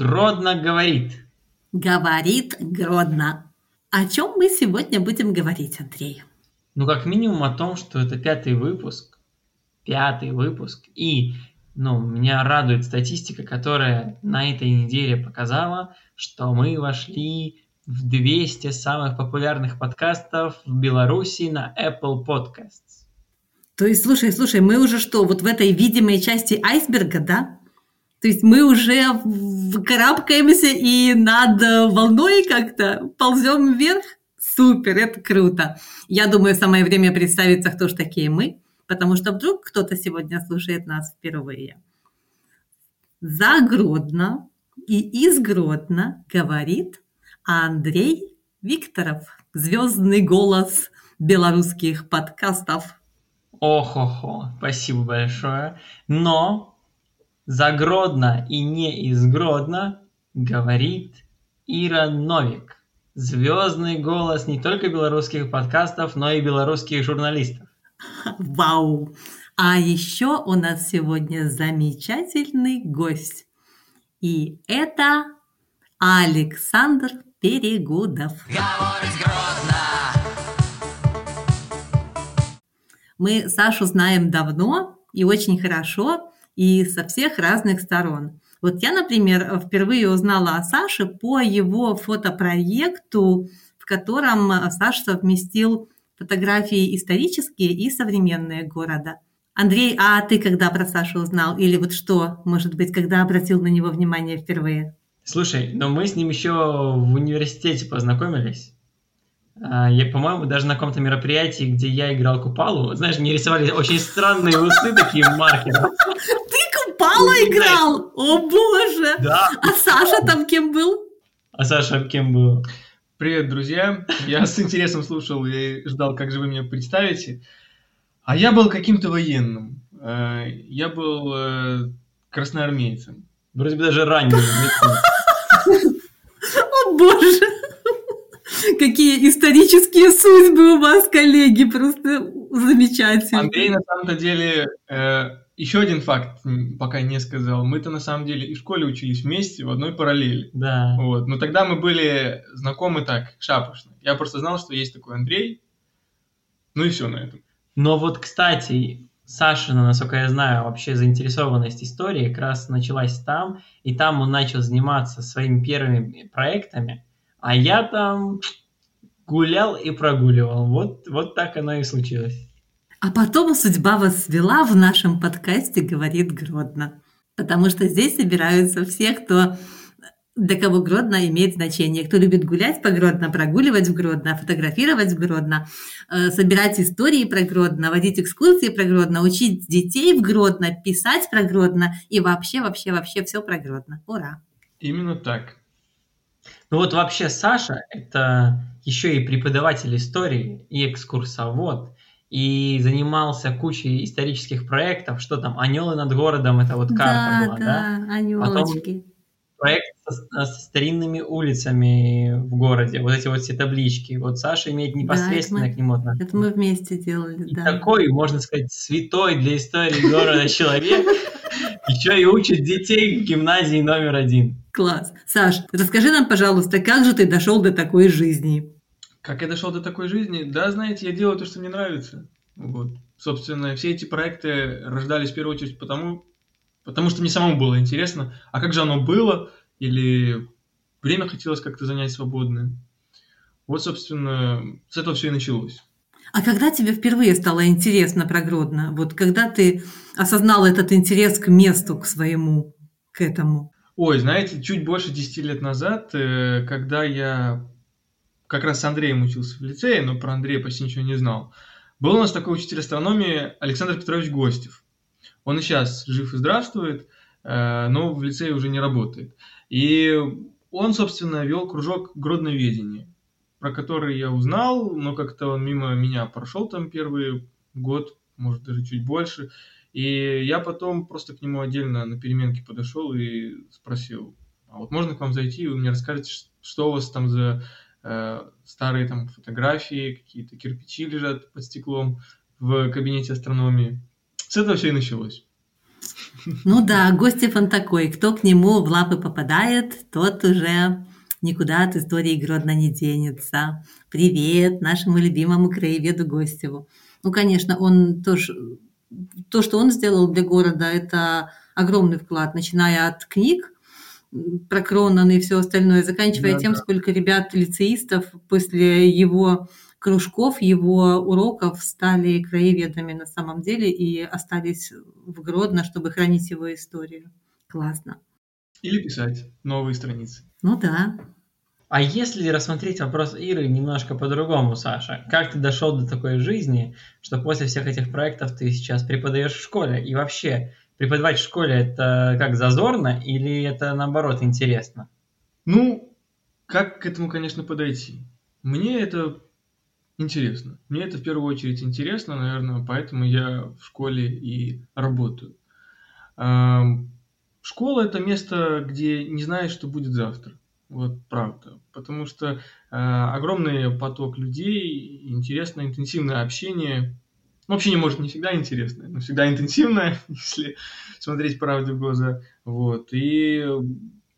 Гродно говорит. Говорит Гродно. О чем мы сегодня будем говорить, Андрей? Ну, как минимум о том, что это пятый выпуск. Пятый выпуск. И, ну, меня радует статистика, которая на этой неделе показала, что мы вошли в 200 самых популярных подкастов в Беларуси на Apple Podcasts. То есть, слушай, слушай, мы уже что, вот в этой видимой части айсберга, да? То есть мы уже карабкаемся и над волной как-то ползем вверх. Супер, это круто. Я думаю, самое время представиться, кто же такие мы, потому что вдруг кто-то сегодня слушает нас впервые. За Гродно и из Гродно говорит Андрей Викторов, звездный голос белорусских подкастов. Ох-охо, спасибо большое. Но за Гродно и не из Гродно говорит Ира Новик. Звездный голос не только белорусских подкастов, но и белорусских журналистов. Вау! А еще у нас сегодня замечательный гость. И это Александр Перегудов. Мы Сашу знаем давно и очень хорошо, и со всех разных сторон. Вот я, например, впервые узнала о Саше по его фотопроекту, в котором Саша совместил фотографии исторические и современные города. Андрей, а ты когда про Сашу узнал? Или вот что, может быть, когда обратил на него внимание впервые? Слушай, но мы с ним еще в университете познакомились. А, я, по-моему, даже на каком-то мероприятии, где я играл Купалу, знаешь, мне рисовали очень странные усы такие маркеры. Пало играл? О боже! Да. А Саша там кем был? А Саша кем был? Привет, друзья. Я с интересом слушал и ждал, как же вы меня представите. А я был каким-то военным. Э, я был э, красноармейцем. Вроде бы даже раненым. О боже! Какие исторические судьбы у вас, коллеги, просто замечательно. Андрей, на самом-то деле, э, еще один факт, пока не сказал. Мы-то на самом деле и в школе учились вместе, в одной параллели. Да. Вот. Но тогда мы были знакомы так, шапошно. Я просто знал, что есть такой Андрей. Ну и все на этом. Но вот, кстати, Сашина, насколько я знаю, вообще заинтересованность историей как раз началась там, и там он начал заниматься своими первыми проектами, а я там гулял и прогуливал. Вот, вот так оно и случилось. А потом судьба вас свела в нашем подкасте «Говорит Гродно». Потому что здесь собираются все, кто для кого Гродно имеет значение. Кто любит гулять по Гродно, прогуливать в Гродно, фотографировать в Гродно, э, собирать истории про Гродно, водить экскурсии про Гродно, учить детей в Гродно, писать про Гродно и вообще, вообще, вообще все про Гродно. Ура! Именно так. Ну вот вообще Саша – это еще и преподаватель истории и экскурсовод и занимался кучей исторических проектов, что там, «Анёлы над городом», это вот карта да, была, да? да? анёлочки. Потом проект со, со старинными улицами в городе, вот эти вот все таблички. Вот Саша имеет непосредственно да, мы, к нему отношение. Это мы вместе делали, и да. такой, можно сказать, святой для истории города человек, еще и учит детей в гимназии номер один. Класс. Саш, расскажи нам, пожалуйста, как же ты дошел до такой жизни? Как я дошел до такой жизни? Да, знаете, я делаю то, что мне нравится. Вот. Собственно, все эти проекты рождались в первую очередь потому, потому что мне самому было интересно, а как же оно было, или время хотелось как-то занять свободное. Вот, собственно, с этого все и началось. А когда тебе впервые стало интересно про Гродно? Вот когда ты осознал этот интерес к месту, к своему, к этому? Ой, знаете, чуть больше 10 лет назад, э, когда я как раз с Андреем учился в лицее, но про Андрея почти ничего не знал. Был у нас такой учитель астрономии Александр Петрович Гостев. Он и сейчас жив и здравствует, э, но в лицее уже не работает. И он, собственно, вел кружок гродноведения, про который я узнал, но как-то он мимо меня прошел там первый год, может даже чуть больше. И я потом просто к нему отдельно на переменке подошел и спросил, а вот можно к вам зайти, и вы мне расскажете, что у вас там за Э, старые там фотографии, какие-то кирпичи лежат под стеклом в кабинете астрономии. С этого все и началось. Ну да, Гостев он такой. Кто к нему в лапы попадает, тот уже никуда от истории Гродно не денется. Привет нашему любимому краеведу Гостеву. Ну, конечно, он тоже... То, что он сделал для города, это огромный вклад, начиная от книг, про Кронан и все остальное, заканчивая Да, тем, да. сколько ребят-лицеистов после его кружков, его уроков стали краеведами на самом деле и остались в Гродно, чтобы хранить его историю. Классно. Или писать новые страницы. Ну да. А если рассмотреть вопрос Иры немножко по-другому, Саша, как ты дошел до такой жизни, что после всех этих проектов ты сейчас преподаешь в школе? И вообще, преподавать в школе это как зазорно или это наоборот интересно? Ну, как к этому, конечно, подойти? Мне это интересно. Мне это в первую очередь интересно, наверное, поэтому я в школе и работаю. Школа – это место, где не знаешь, что будет завтра. Вот правда. Потому что э, огромный поток людей, интересное, интенсивное общение. Ну, общение может не всегда интересное, но всегда интенсивное, если смотреть правде в глаза. Вот. И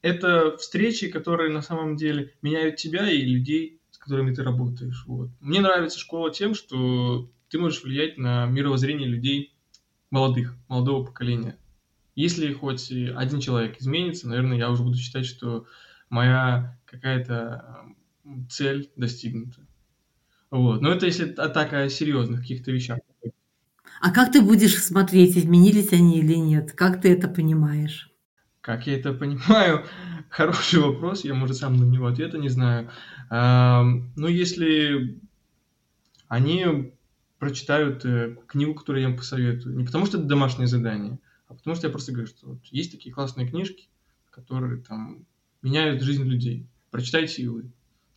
это встречи, которые на самом деле меняют тебя и людей, с которыми ты работаешь. Вот. Мне нравится школа тем, что ты можешь влиять на мировоззрение людей молодых, молодого поколения. Если хоть один человек изменится, наверное, я уже буду считать, что моя какая-то м, цель достигнута. Вот. Но это если так о серьезных каких-то вещах. А как ты будешь смотреть, изменились они или нет? Как ты это понимаешь? Как я это понимаю, хороший вопрос, я, может, сам на него ответа не знаю. Ам, Ну, если они прочитают э, книгу, которую я им посоветую, не потому что это домашнее задание, а потому что я просто говорю, что вот есть такие классные книжки, которые там меняют жизнь людей. Прочитайте и вы.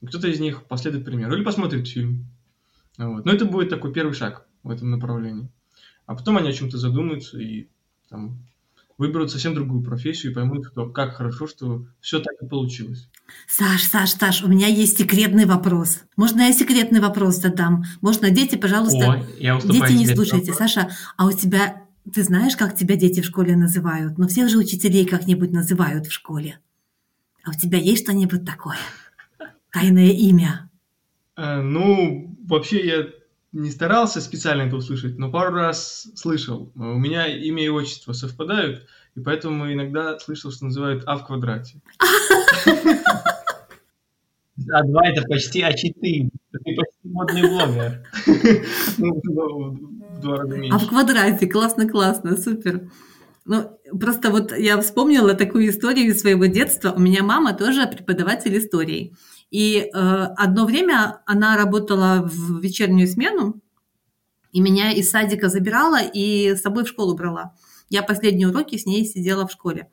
Кто-то из них последует примеру или посмотрит фильм. Вот. Но это будет такой первый шаг в этом направлении. А потом они о чем-то задумаются и там, выберут совсем другую профессию и поймут, что как хорошо, что все так и получилось. Саш, Саш, Саш, у меня есть секретный вопрос. Можно я секретный вопрос задам? Можно, дети, пожалуйста, Ой, я дети не слушайте. вопрос. Саша, а у тебя, ты знаешь, как тебя дети в школе называют? Но всех же учителей как-нибудь называют в школе. А у тебя есть что-нибудь такое? Тайное имя? Э, Ну, вообще я не старался специально это услышать, но пару раз слышал. У меня имя и отчество совпадают, и поэтому иногда слышал, что называют А в квадрате. А2 это почти А4. Ты почти модный блогер. Ну, в два раза А в квадрате, классно, классно, супер. Ну, просто вот я вспомнила такую историю из своего детства. У меня мама тоже преподаватель истории. И э, одно время она работала в вечернюю смену, и меня из садика забирала и с собой в школу брала. Я последние уроки с ней сидела в школе.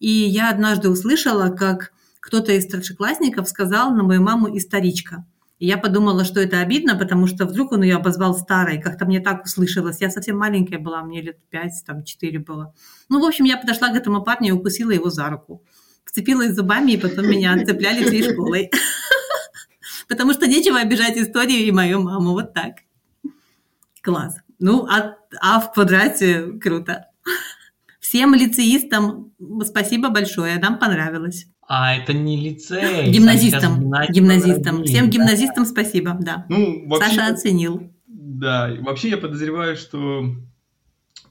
И я однажды услышала, как кто-то из старшеклассников сказал на мою маму «историчка». И я подумала, что это обидно, потому что вдруг он ее обозвал старой. Как-то мне так услышалось. Я совсем маленькая была, мне лет пять, там, четыре было. Ну, в общем, я подошла к этому парню и укусила его за руку. Вцепилась зубами, и потом меня отцепляли всей школой. Потому что нечего обижать историю и мою маму. Вот так. Класс. Ну, а, а в квадрате круто. Всем лицеистам спасибо большое, нам понравилось. А это не лицей. Гимназистам, гимназистам. родили, Всем да. гимназистам спасибо, да. Ну, вообще, Саша оценил. да, вообще я подозреваю, что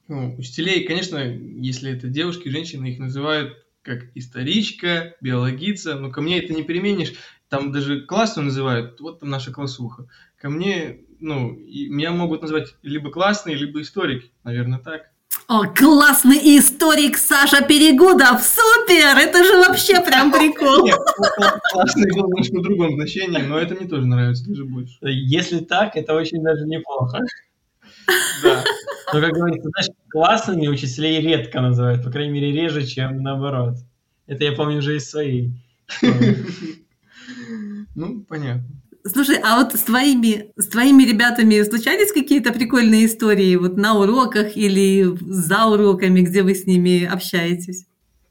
ну, учителей, конечно, если это девушки, женщины, их называют как историчка, биологица, но ко мне это не переменишь. Там даже классную называют, вот там наша классуха. Ко мне, ну, меня могут назвать либо классный, либо историк, наверное, так. О, классный историк Саша Перегудов! Супер! Это же вообще прям прикол. Нет, классный был немножко в другом значении, но это мне тоже нравится даже больше. Если так, это очень даже неплохо. Да. Но, как говорится, знаешь, классными учителей редко называют, по крайней мере, реже, чем наоборот. Это я помню уже из своей. Ну, понятно. Слушай, а вот с твоими, с твоими ребятами случались какие-то прикольные истории вот на уроках или за уроками, где вы с ними общаетесь?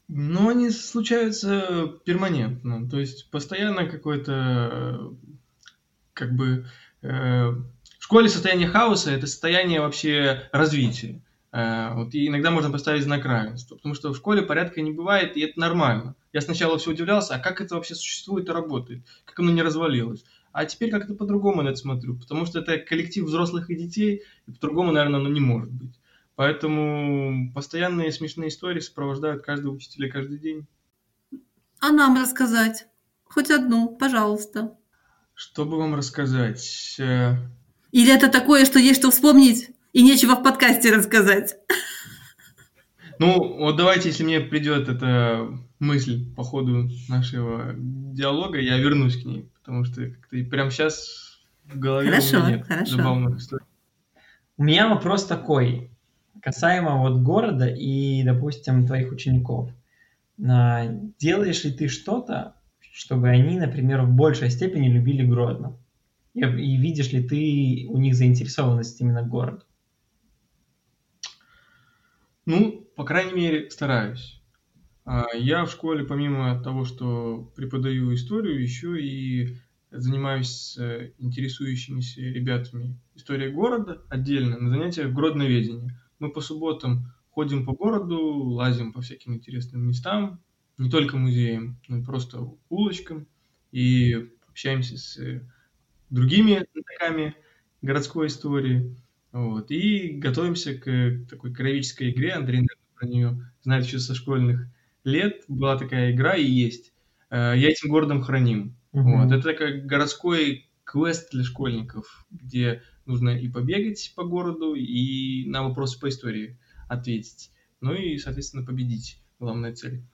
Но они случаются перманентно. То есть постоянно какое-то, как бы, э, в школе состояние хаоса – это состояние вообще развития. Э, вот, и иногда можно поставить знак равенства, потому что в школе порядка не бывает, и это нормально. Я сначала все удивлялся, а как это вообще существует и работает, как оно не развалилось. А теперь как-то по-другому на это смотрю, потому что это коллектив взрослых и детей, и по-другому, наверное, оно не может быть. Поэтому постоянные смешные истории сопровождают каждого учителя каждый день. А нам рассказать? Хоть одну, пожалуйста. Что бы вам рассказать? Э, Или это такое, что есть что вспомнить, и нечего в подкасте рассказать? Ну, вот давайте, если мне придет эта мысль по ходу нашего диалога, я вернусь к ней, потому что как-то прямо сейчас в голове Хорошо, у меня нет хорошо. забавных историй. У меня вопрос такой, касаемо вот города и, допустим, твоих учеников. А, Делаешь ли ты что-то, чтобы они, например, в большей степени любили Гродно? И, и видишь ли ты у них заинтересованность именно к городу? Ну, по крайней мере, стараюсь. А, Я в школе, помимо того, что преподаю историю, еще и занимаюсь с э, интересующимися ребятами историей города отдельно на занятиях гродноведения. Мы по субботам ходим по городу, лазим по всяким интересным местам, не только музеям, но и просто улочкам, и общаемся с другими знатоками городской истории. Вот. И готовимся к такой кровической игре. Андрей, наверное, про нее знает еще со школьных лет. Была такая игра и есть. Э, Я этим городом храним. Мгм. Вот. Это такой городской квест для школьников, где нужно и побегать по городу, и на вопросы по истории ответить. Ну и, соответственно, победить. Главная цель.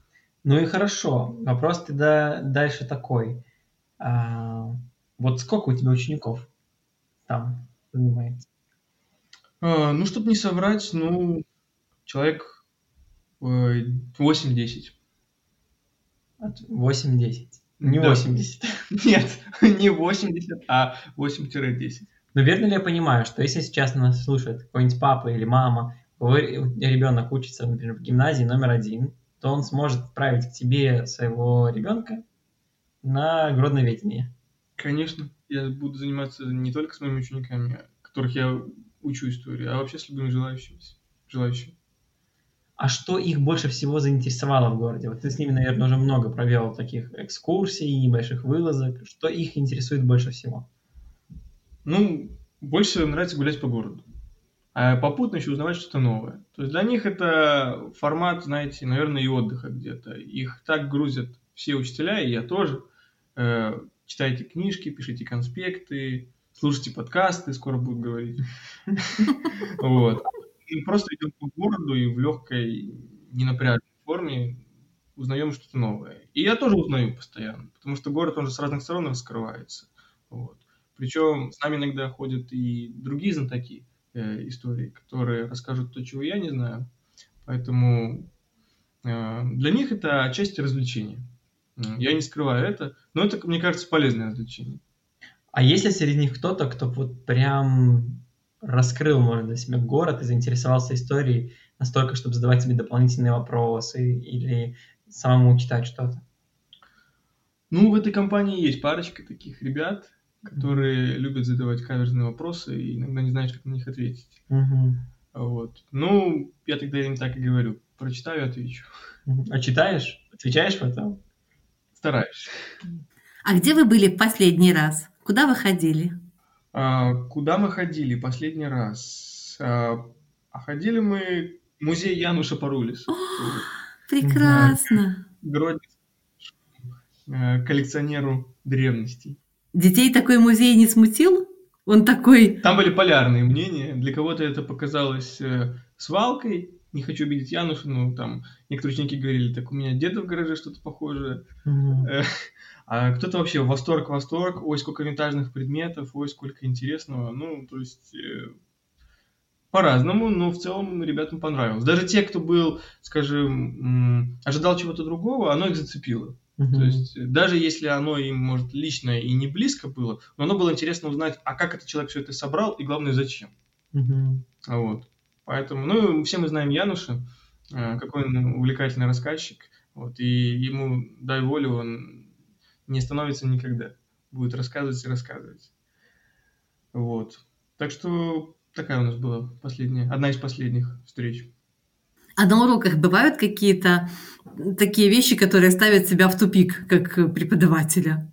Ну и хорошо. Вопрос тогда дальше такой. А, вот сколько у тебя учеников там занимается? А, ну, чтобы не соврать, ну, человек 8-10. От 8-10. Не Да. 80. Нет, не 80, а 8-10. Но верно ли я понимаю, что если сейчас нас слушает какой-нибудь папа или мама, ребенок учится, например, в гимназии номер один, то он сможет отправить к тебе своего ребенка на гродноведение. Конечно, я буду заниматься не только с моими учениками, которых я учу историю, а вообще с любыми желающими. желающими. А что их больше всего заинтересовало в городе? Вот ты с ними, наверное, уже много провел таких экскурсий, небольших вылазок. Что их интересует больше всего? Ну, больше нравится гулять по городу. А попутно еще узнавать что-то новое. То есть для них это формат, знаете, наверное, и отдыха где-то. Их так грузят все учителя, и я тоже. Э, читайте книжки, пишите конспекты, слушайте подкасты, скоро будут говорить. Вот. И просто идем по городу и в легкой, ненапряженной форме узнаем что-то новое. И я тоже узнаю постоянно, потому что город, он же с разных сторон раскрывается. Вот. Причем с нами иногда ходят и другие знатоки э, истории, которые расскажут то, чего я не знаю. Поэтому э, для них это отчасти развлечение. Я не скрываю это, но это, мне кажется, полезное развлечение. А есть ли среди них кто-то, кто вот прям раскрыл, может, для себя город и заинтересовался историей настолько, чтобы задавать себе дополнительные вопросы или самому читать что-то? Ну, в этой компании есть парочка таких ребят, которые любят задавать каверзные вопросы и иногда не знаешь, как на них ответить. Мгм. Вот. Ну, я тогда им так и говорю. Прочитаю, отвечу. Мгм. А читаешь? Отвечаешь потом? Стараюсь. А где вы были в последний раз? Куда вы ходили? А, куда мы ходили последний раз? А, а ходили мы в музей Януша Парулиса. Прекрасно. Гродненскому э, коллекционеру древностей. Детей такой музей не смутил? Он такой, Там были полярные мнения. Для кого-то это показалось э, свалкой. Не хочу обидеть Януша, но там некоторые ученики говорили, так у меня деда в гараже что-то похожее. Мгм. А кто-то вообще восторг, восторг, ой, сколько винтажных предметов, ой, сколько интересного. Ну, то есть э, по-разному, но в целом ребятам понравилось. Даже те, кто был, скажем, ожидал чего-то другого, оно их зацепило. Мгм. То есть э, даже если оно им, может, лично и не близко было, но оно было интересно узнать, а как этот человек все это собрал и, главное, зачем. А Вот. Поэтому, ну, все мы знаем Януша, э, какой он увлекательный рассказчик. Вот, и ему, дай волю, он не остановится никогда. Будет рассказывать и рассказывать. Вот. Так что такая у нас была последняя, одна из последних встреч. А на уроках бывают какие-то такие вещи, которые ставят тебя в тупик, как преподавателя?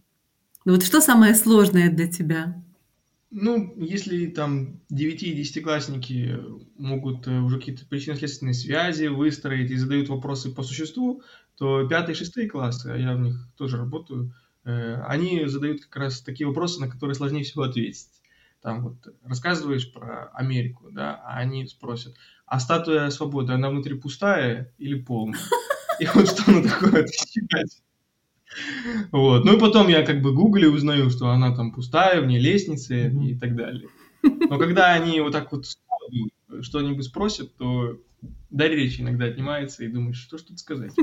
Ну вот что самое сложное для тебя? Ну, если там 9 и 10-классники могут э, уже какие-то причинно-следственные связи выстроить и задают вопросы по существу, то 5 и 6 классы, а я в них тоже работаю, они задают как раз такие вопросы, на которые сложнее всего ответить. Там вот рассказываешь про Америку, да, а они спросят, а статуя свободы, она внутри пустая или полная? И вот что на такое отвечать? Вот. Ну и потом я как бы гуглю и узнаю, что она там пустая, вне лестницы mm-hmm. и так далее. Но когда они вот так вот что-нибудь спросят, то дар речи иногда отнимается и думаешь, что ж тут сказать.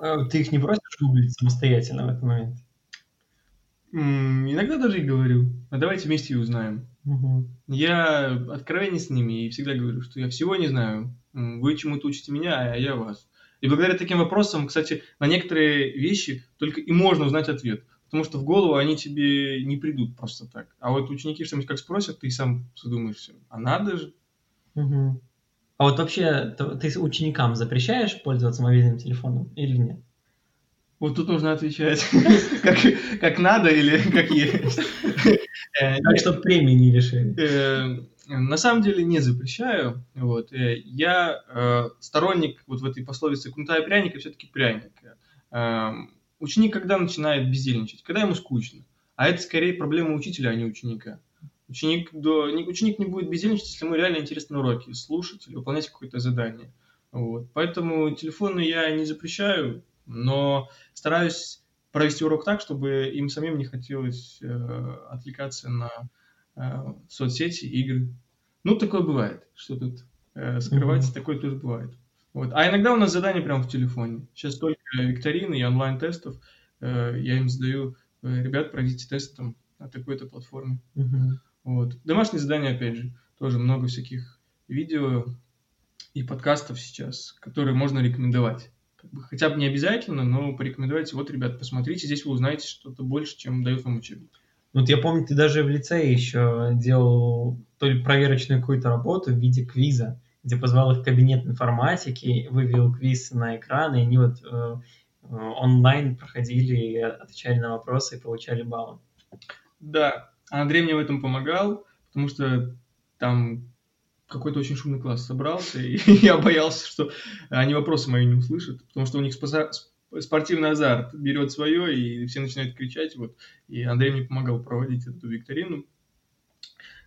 А ты их не просишь гуглить самостоятельно в этот момент? Иногда даже и говорю. А давайте вместе и узнаем. Угу. Я откровенен с ними и всегда говорю, что я всего не знаю. Вы чему-то учите меня, а я вас. И благодаря таким вопросам, кстати, на некоторые вещи только и можно узнать ответ. Потому что в голову они тебе не придут просто так. А вот ученики что-нибудь как спросят, ты сам задумаешься, а надо же. Угу. А вот вообще ты ученикам запрещаешь пользоваться мобильным телефоном или нет? Вот тут нужно отвечать, как, как надо или как есть. Э, так, чтобы премии не лишили. Э, на самом деле не запрещаю. Вот. Э, я сторонник вот в этой пословице «кнута и пряника» все-таки пряник. Ученик когда начинает бездельничать? Когда ему скучно. А это скорее проблема учителя, а не ученика. Ученик, до, не, ученик не будет бездельничать, если ему реально интересны уроки, слушать или выполнять какое-то задание. Вот. Поэтому телефоны я не запрещаю, но стараюсь провести урок так, чтобы им самим не хотелось э, отвлекаться на э, соцсети, игры. Ну, такое бывает, что тут э, скрывать, mm-hmm. такое тоже бывает. Вот. А иногда у нас задания прямо в телефоне. Сейчас только викторины и онлайн-тестов. Э, я им задаю, э, ребят, пройдите тест там на такой-то платформе. Mm-hmm. Вот. Домашние задания, опять же, тоже много всяких видео и подкастов сейчас, которые можно рекомендовать хотя бы не обязательно, но порекомендовать, вот, ребят, посмотрите, здесь вы узнаете что-то больше, чем дают вам учебник. Вот я помню, ты даже в лицее еще делал то ли проверочную какую-то работу в виде квиза, где позвал их в кабинет информатики, вывел квиз на экран, и они вот э, онлайн проходили, отвечали на вопросы и получали баллы. Да, Андрей мне в этом помогал, потому что там какой-то очень шумный класс собрался, и я боялся, что они вопросы мои не услышат, потому что у них спортивный азарт берет свое, и все начинают кричать, вот, и Андрей мне помогал проводить эту викторину.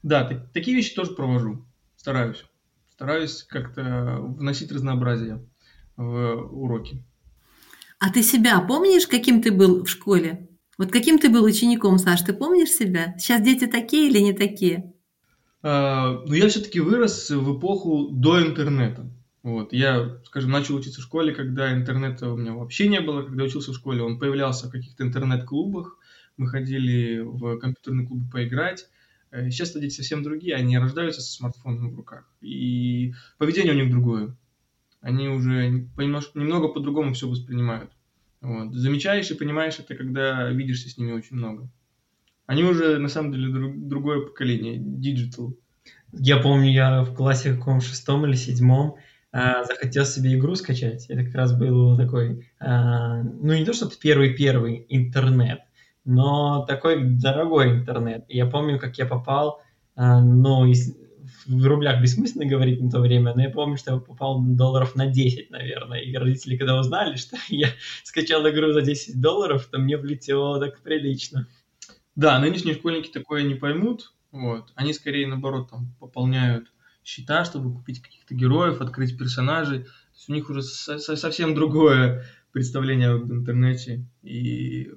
Да, так, такие вещи тоже провожу, стараюсь. Стараюсь как-то вносить разнообразие в уроки. А ты себя помнишь, каким ты был в школе? Вот каким ты был учеником, Саш, ты помнишь себя? Сейчас дети такие или не такие? А, но я все-таки вырос в эпоху до интернета. Вот. Я, скажем, начал учиться в школе, когда интернета у меня вообще не было. Когда учился в школе, он появлялся в каких-то интернет-клубах. Мы ходили в компьютерные клубы поиграть. Э, сейчас дети совсем другие, они рождаются со смартфоном в руках. И поведение у них другое. Они уже немножко, немного по-другому все воспринимают. Вот. Замечаешь и понимаешь это, когда видишься с ними очень много. Они уже, на самом деле, друг, другое поколение, digital. Я помню, я в классе каком шестом или седьмом э, захотел себе игру скачать. Это как раз был такой, э, ну не то, что первый-первый интернет, но такой дорогой интернет. И я помню, как я попал, э, ну, в рублях бессмысленно говорить на то время, но я помню, что я попал долларов на 10, наверное. И родители, когда узнали, что я скачал игру за 10 долларов, то мне влетело так прилично. Да, нынешние школьники такое не поймут. Вот. Они скорее, наоборот, там, пополняют счета, чтобы купить каких-то героев, открыть персонажей. То есть у них уже со- совсем другое представление об интернете. И,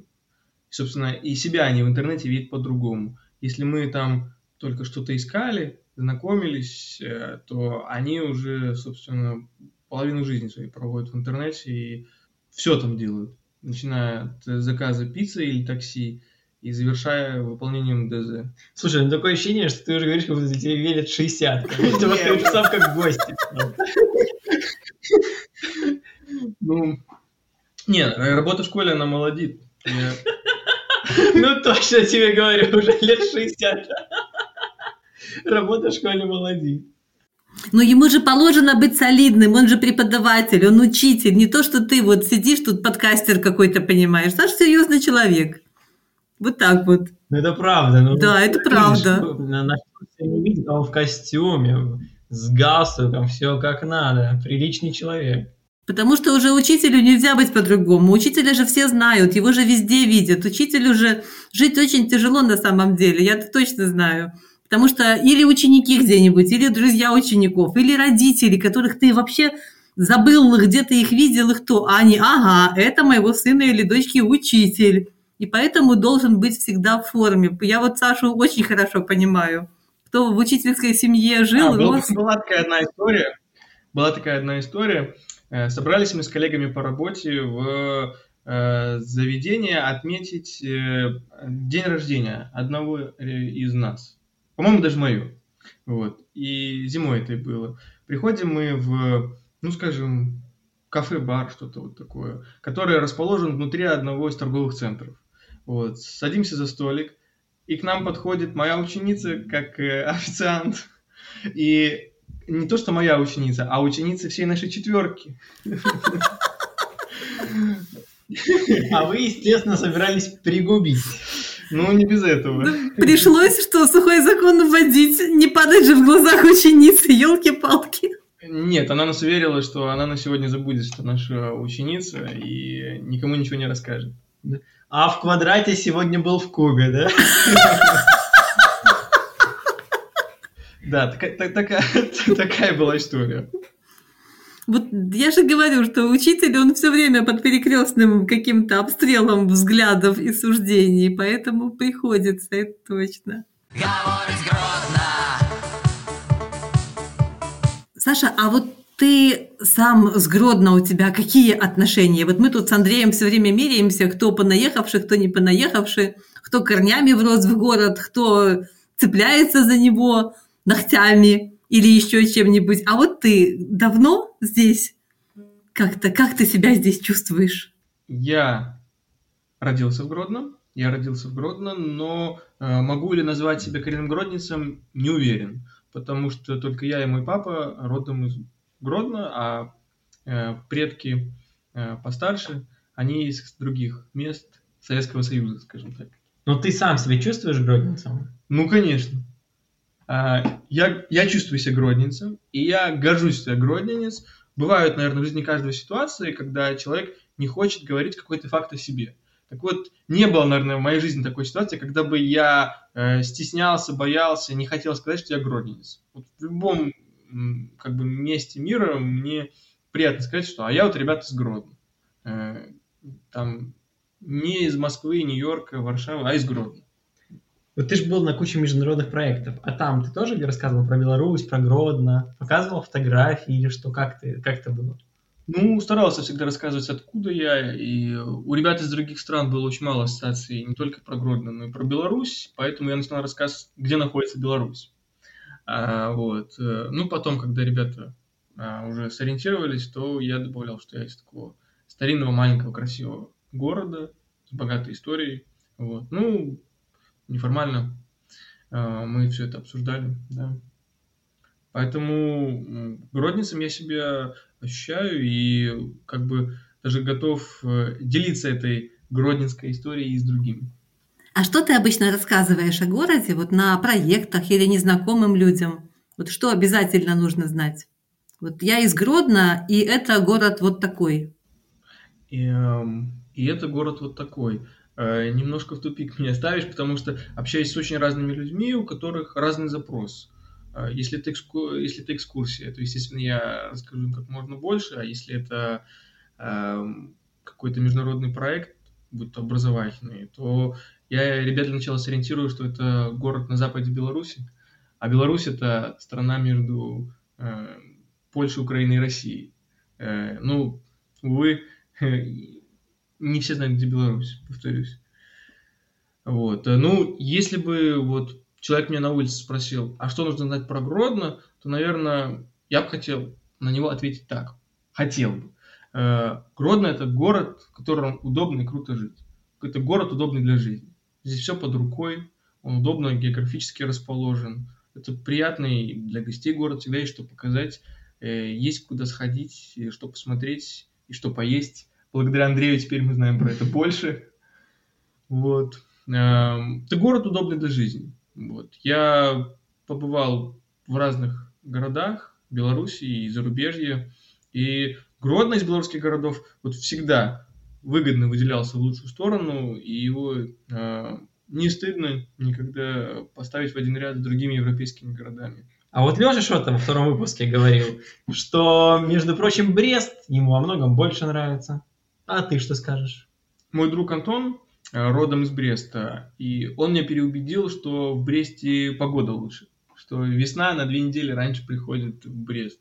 собственно, и себя они в интернете видят по-другому. Если мы там только что-то искали, знакомились, э, то они уже, собственно, половину жизни своей проводят в интернете и все там делают. Начиная от заказа пиццы или такси, и завершая выполнением ДЗ. Слушай, ну такое ощущение, что ты уже говоришь, как будто тебе велят 60. Как будто вот ты сам как гость. Ну, не, работа в школе, она молодит. Ну точно тебе говорю, уже лет 60. Работа в школе молодец. Но ему же положено быть солидным, он же преподаватель, он учитель, не то, что ты вот сидишь тут подкастер какой-то, понимаешь. Саша серьезный человек. Вот так вот. Ну, это правда. Ну, Да, это правда. видишь, На, на курсе не а он в костюме, с галстуком, все как надо. Приличный человек. Потому что уже учителю нельзя быть по-другому. Учителя же все знают, его же везде видят. Учителю же жить очень тяжело на самом деле, я это точно знаю. Потому что или ученики где-нибудь, или друзья учеников, или родители, которых ты вообще забыл, где ты их видел, и кто. А они, ага, это моего сына или дочки учитель. И поэтому должен быть всегда в форме. Я вот Сашу очень хорошо понимаю. Кто в учительской семье жил, А, был- рос. была такая одна история. Была такая одна история. Э, Собрались мы с коллегами по работе в э, заведение отметить э, день рождения одного из нас. По-моему, даже мою. Вот. И зимой это и было. Приходим мы в, ну, скажем, кафе-бар, что-то вот такое, которое расположен внутри одного из торговых центров. Вот. Садимся за столик, и к нам подходит моя ученица как э, официант. И не то, что моя ученица, а ученица всей нашей четверки. А вы, естественно, собирались пригубить. Ну, не без этого. Пришлось, что сухой закон вводить, не падать же в глазах ученицы, елки-палки. Нет, она нас уверила, что она на сегодня забудет, что наша ученица, и никому ничего не расскажет. А в квадрате сегодня был в кубе, да? Да, такая, так- такая, такая была история. Вот я же говорю, что учитель, он все время под перекрестным каким-то обстрелом взглядов и суждений, поэтому приходится, это точно. Саша, а вот ты сам с Гродно у тебя какие отношения? Вот мы тут с Андреем все время меряемся, кто понаехавший, кто не понаехавший, кто корнями врос в город, кто цепляется за него ногтями или еще чем-нибудь. А вот ты давно здесь? Как-то, как ты себя здесь чувствуешь? Я родился в Гродно, я родился в Гродно, но э, могу ли назвать себя коренным гродницем, не уверен, потому что только я и мой папа родом из Гродно, а э, предки э, постарше, они из других мест Советского Союза, скажем так. Но ты сам себя чувствуешь гродницем? Ну, конечно. А, Я, я чувствую себя гродненцем, и я горжусь, что я гродненец. Бывают, наверное, в жизни каждой ситуации, когда человек не хочет говорить какой-то факт о себе. Так вот, не было, наверное, в моей жизни такой ситуации, когда бы я э, стеснялся, боялся, не хотел сказать, что я гродненец. Вот в любом как бы, месте мира мне приятно сказать, что а я вот ребята из Гродно. Э, там не из Москвы, Нью-Йорка, Варшавы, а из Гродно. Вот ты же был на куче международных проектов, а там ты тоже рассказывал про Беларусь, про Гродно, показывал фотографии или что, как ты, как это было? Ну, старался всегда рассказывать, откуда я, и у ребят из других стран было очень мало ассоциаций, не только про Гродно, но и про Беларусь, поэтому я начинал рассказ, где находится Беларусь. А, вот. э, Ну, потом, когда ребята а, уже сориентировались, то я добавлял, что я из такого старинного, маленького, красивого города с богатой историей. Вот. Ну, неформально а, мы все это обсуждали, да. Поэтому м, гродницем я себя ощущаю и как бы даже готов э, делиться этой гродненской историей и с другими. А что ты обычно рассказываешь о городе вот на проектах или незнакомым людям? Вот что обязательно нужно знать? Вот я из Гродно, и это город вот такой. И, эм, и это город вот такой. Э, Немножко в тупик меня ставишь, потому что общаюсь с очень разными людьми, у которых разный запрос. Э, Если это, экску- если это экскурсия, то, естественно, я расскажу им как можно больше, а если это эм, какой-то международный проект, будь то образовательный, то я ребят для начала сориентирую, что это город на западе Беларуси, а Беларусь это страна между э, Польшей, Украиной и Россией. Э, ну, увы, не все знают, где Беларусь, повторюсь. Вот. э, Ну, если бы вот человек меня на улице спросил, а что нужно знать про Гродно, то, наверное, я бы хотел на него ответить так. Хотел бы. Э, Гродно – это город, в котором удобно и круто жить. Это город удобный для жизни. Здесь все под рукой, он удобно географически расположен. Это приятный для гостей город, всегда есть что показать, э, есть куда сходить, что посмотреть и что поесть. Благодаря Андрею теперь мы знаем про это больше. Вот. Эм, это город удобный для жизни. Вот. Я побывал в разных городах Беларуси и зарубежья, и Гродно из белорусских городов вот всегда выгодно выделялся в лучшую сторону, и его э, не стыдно никогда поставить в один ряд с другими европейскими городами. А вот Леша что-то во втором выпуске говорил, что, между прочим, Брест ему во многом больше нравится. А ты что скажешь? Мой друг Антон э, родом из Бреста, и он меня переубедил, что в Бресте погода лучше, что весна на две недели раньше приходит в Брест.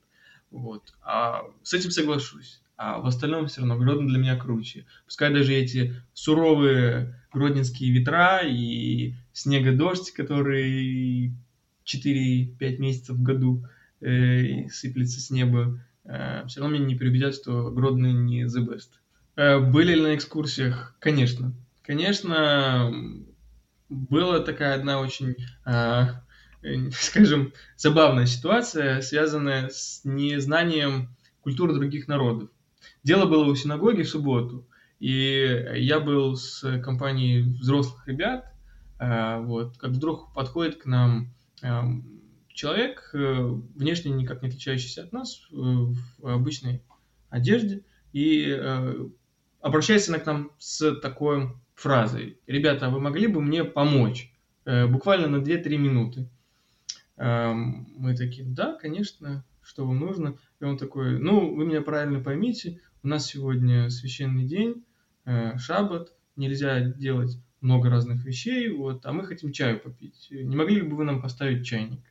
Вот. А с этим соглашусь. А в остальном все равно Гродно для меня круче. Пускай даже эти суровые гродненские ветра и снега-дождь, который 4-5 месяцев в году э, сыплется с неба, э, все равно меня не переубедят, что Гродно не the best. Э, были ли на экскурсиях? Конечно. Конечно, была такая одна очень э, скажем, забавная ситуация, связанная с незнанием культуры других народов. Дело было у синагоги в субботу, и я был с компанией взрослых ребят, э, вот, как вдруг подходит к нам эм, человек, э, внешне никак не отличающийся от нас, в обычной одежде, и обращается к нам с такой фразой. «Ребята, а вы могли бы мне помочь?» Буквально на 2-3 минуты. Эм, мы такие, да, конечно, что вам нужно? И он такой, ну, вы меня правильно поймите, у нас сегодня священный день, э, шаббат, нельзя делать много разных вещей, вот, а мы хотим чаю попить. Не могли ли бы вы нам поставить чайник?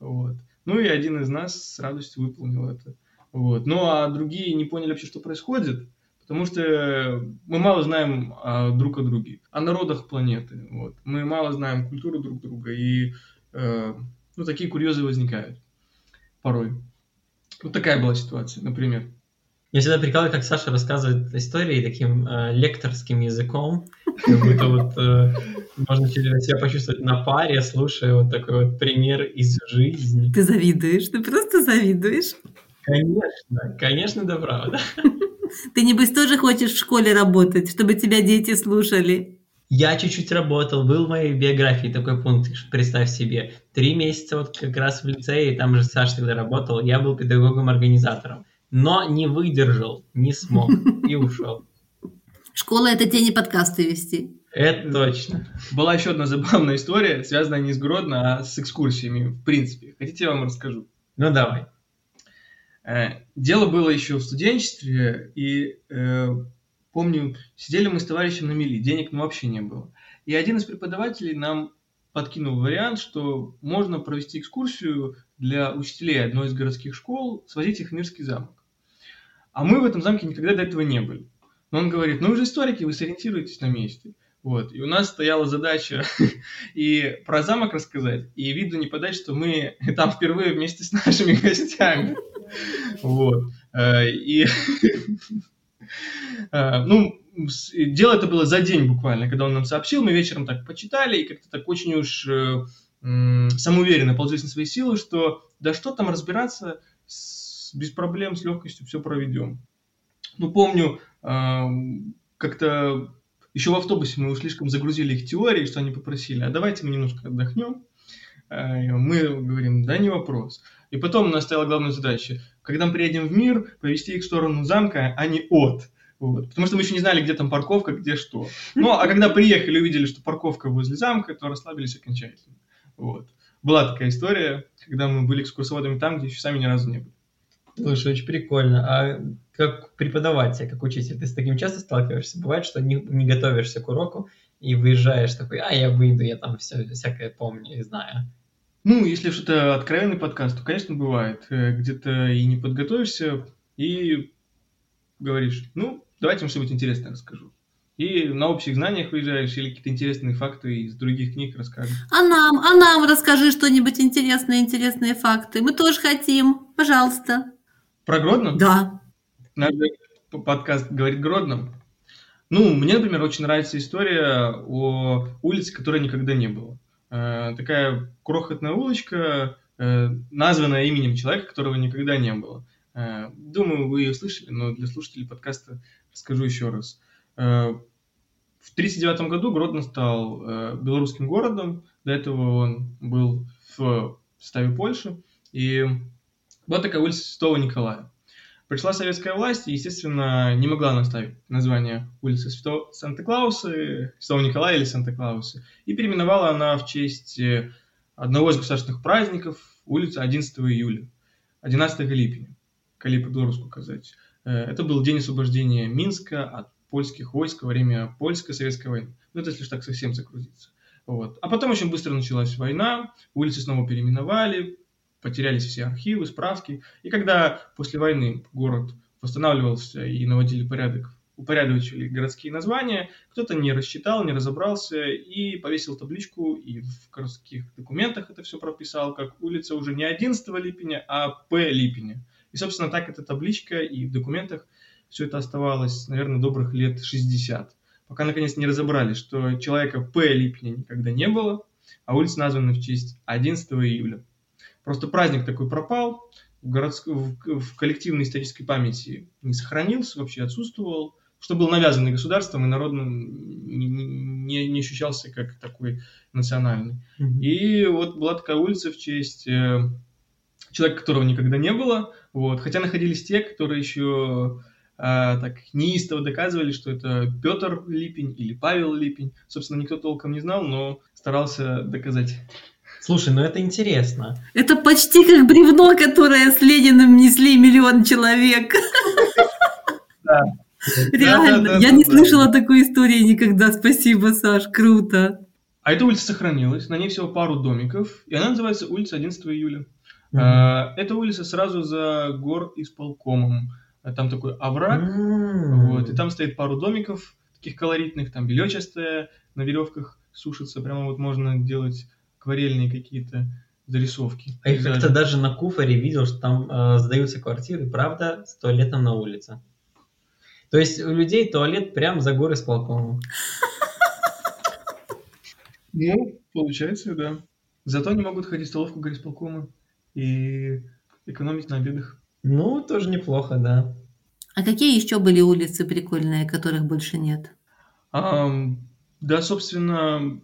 Вот. Ну и один из нас с радостью выполнил это. Вот. Ну а другие не поняли вообще, что происходит, потому что мы мало знаем а, друг о друге, о народах планеты. Вот. Мы мало знаем культуру друг друга, и э, ну, такие курьезы возникают порой. Вот такая была ситуация, например. Я всегда прикалываю, как Саша рассказывает истории таким э, лекторским языком, как будто вот э, можно себя почувствовать на паре, слушая вот такой вот пример из жизни. Ты завидуешь, ты просто завидуешь. Конечно, конечно, да правда. Ты, небось, тоже хочешь в школе работать, чтобы тебя дети слушали? Я чуть-чуть работал, был в моей биографии такой пункт, представь себе. Три месяца вот как раз в лицее, там же Саша тогда работал, я был педагогом-организатором. Но не выдержал, не смог и ушел. Школа – это те не подкасты вести. Это точно. Была еще одна забавная история, связанная не с Гродно, а с экскурсиями, в принципе. Хотите, я вам расскажу? Ну, давай. Э, дело было еще в студенчестве, и э, Помню, сидели мы с товарищем на мели, денег ну, вообще не было. И один из преподавателей нам подкинул вариант, что можно провести экскурсию для учителей одной из городских школ, свозить их в Мирский замок. А мы в этом замке никогда до этого не были. Но он говорит, ну вы же историки, вы сориентируетесь на месте. Вот. И у нас стояла задача и про замок рассказать, и виду не подать, что мы там впервые вместе с нашими гостями. Вот. Э, и Э, ну, дело это было за день буквально, когда он нам сообщил, мы вечером так почитали и как-то так очень уж э, самоуверенно ползли на свои силы, что да что там разбираться, с, без проблем, с легкостью все проведем. Ну, помню, как-то еще в автобусе мы слишком загрузили их теорией, что они попросили, а давайте мы немножко отдохнем. Мы говорим, да не вопрос. И потом у нас стояла главная задача, когда мы приедем в мир, повести их в сторону замка, а не от. Вот. Потому что мы еще не знали, где там парковка, где что. Ну, а когда приехали, увидели, что парковка возле замка, то расслабились окончательно. Вот. Была такая история, когда мы были экскурсоводами там, где еще сами ни разу не были. Слушай, очень прикольно. А как преподаватель, как учитель, ты с таким часто сталкиваешься? Бывает, что не, не готовишься к уроку и выезжаешь такой, а я выйду, я там все всякое помню и знаю. Ну, если что-то откровенный подкаст, то, конечно, бывает. Э, где-то и не подготовишься, и говоришь, ну, давайте вам что-нибудь интересное расскажу. И на общих знаниях выезжаешь или какие-то интересные факты из других книг расскажешь. А нам, а нам расскажи что-нибудь интересное, интересные факты. Мы тоже хотим. Пожалуйста. Про Гродно? Да. Наш подкаст говорит Гродно. Ну, мне, например, очень нравится история о улице, которой никогда не было. Э, такая крохотная улочка, э, названная именем человека, которого никогда не было. Э, думаю, вы ее слышали, но для слушателей подкаста расскажу еще раз. Э, в 1939 году Гродно стал э, белорусским городом, до этого он был в составе Польши, и была такая улица Святого Николая. Пришла советская власть и, естественно, не могла наставить название улицы Святого Санта-Клауса, Святого Николая или Санта-Клауса, и переименовала она в честь э, одного из государственных праздников улицу 11 июля, 11 липня, коли по-белорусски сказать. Э, это был день освобождения Минска от польских войск во время польско-советской войны. Ну, это если так совсем закрутиться. Вот. А потом очень быстро началась война, улицы снова переименовали, потерялись все архивы, справки. И когда после войны город восстанавливался и наводили порядок, упорядочили городские названия, кто-то не рассчитал, не разобрался и повесил табличку, и в городских документах это все прописал, как улица уже не 11 липеня, а П липеня. И, собственно, так эта табличка и в документах все это оставалось, наверное, добрых лет 60. Пока, наконец, не разобрали, что человека П липеня никогда не было, а улица названа в честь 11 июля. Просто праздник такой пропал, в, городск... в коллективной исторической памяти не сохранился, вообще отсутствовал, что был навязанный государством и народным не, не, не ощущался как такой национальный. Mm-hmm. И вот была такая улица в честь э, человека, которого никогда не было, вот, хотя находились те, которые еще э, так неистово доказывали, что это Петр Липень или Павел Липень. Собственно, никто толком не знал, но старался доказать. Слушай, ну это интересно. Это почти как бревно, которое с Лениным несли миллион человек. Да. Реально. Да, да, Я не слышала такой истории никогда. Спасибо, Саш, круто. А эта улица сохранилась, на ней всего пару домиков, и она называется улица 11 июля. Mm-hmm. А, эта улица сразу за гор исполкомом. Там такой овраг, mm-hmm. вот, и там стоит пару домиков, таких колоритных, там белечастая, на веревках сушится, прямо вот можно делать акварельные какие-то зарисовки. А я как-то даже на Куфоре видел, что там э, сдаются квартиры, правда, с туалетом на улице. То есть у людей туалет прямо за горы с полком. Ну, получается, да. Зато они могут ходить в столовку горисполкома и экономить на обедах. Ну, тоже неплохо, да. А какие еще были улицы прикольные, которых больше нет? А, да, собственно,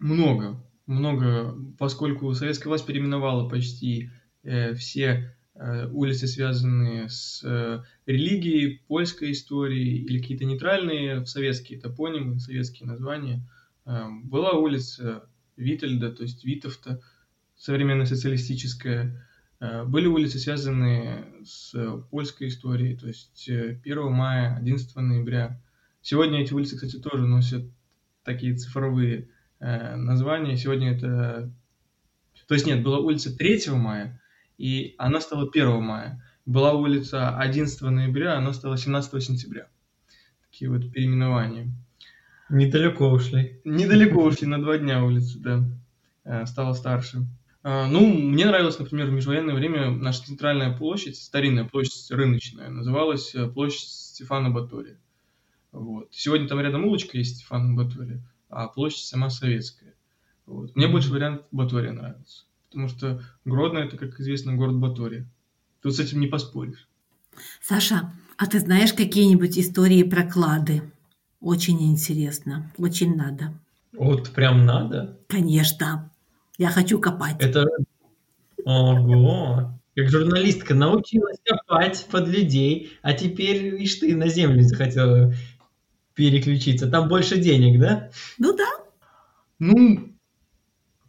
много много, поскольку советская власть переименовала почти э, все э, улицы, связанные с э, религией, польской историей или какие-то нейтральные в советские топонимы, советские названия. Э, была улица Витальда, то есть Витовта, современная социалистическая. Э, были улицы, связанные с польской историей, то есть 1 э, мая, 11 ноября. Сегодня эти улицы, кстати, тоже носят такие цифровые э, название. Сегодня это... То есть нет, была улица 3 мая, и она стала 1 мая. Была улица 11 ноября, она стала 17 сентября. Такие вот переименования. Недалеко ушли. Недалеко ушли, на два дня улица, да. Э, стала старше. Э, ну, мне нравилось, например, в межвоенное время наша центральная площадь, старинная площадь рыночная, называлась э, площадь Стефана Батория. Вот. Сегодня там рядом улочка есть Стефана Батория а площадь сама советская. Вот. Мне больше вариант Батория нравится, потому что Гродно это, как известно, город Батория. Тут с этим не поспоришь. Саша, а ты знаешь какие-нибудь истории про клады? Очень интересно, очень надо. Вот прям надо? Конечно. Я хочу копать. Это... Ого! Как журналистка научилась копать под людей, а теперь, ишь ты, на землю захотела переключиться. Там больше денег, да? Ну да. Ну,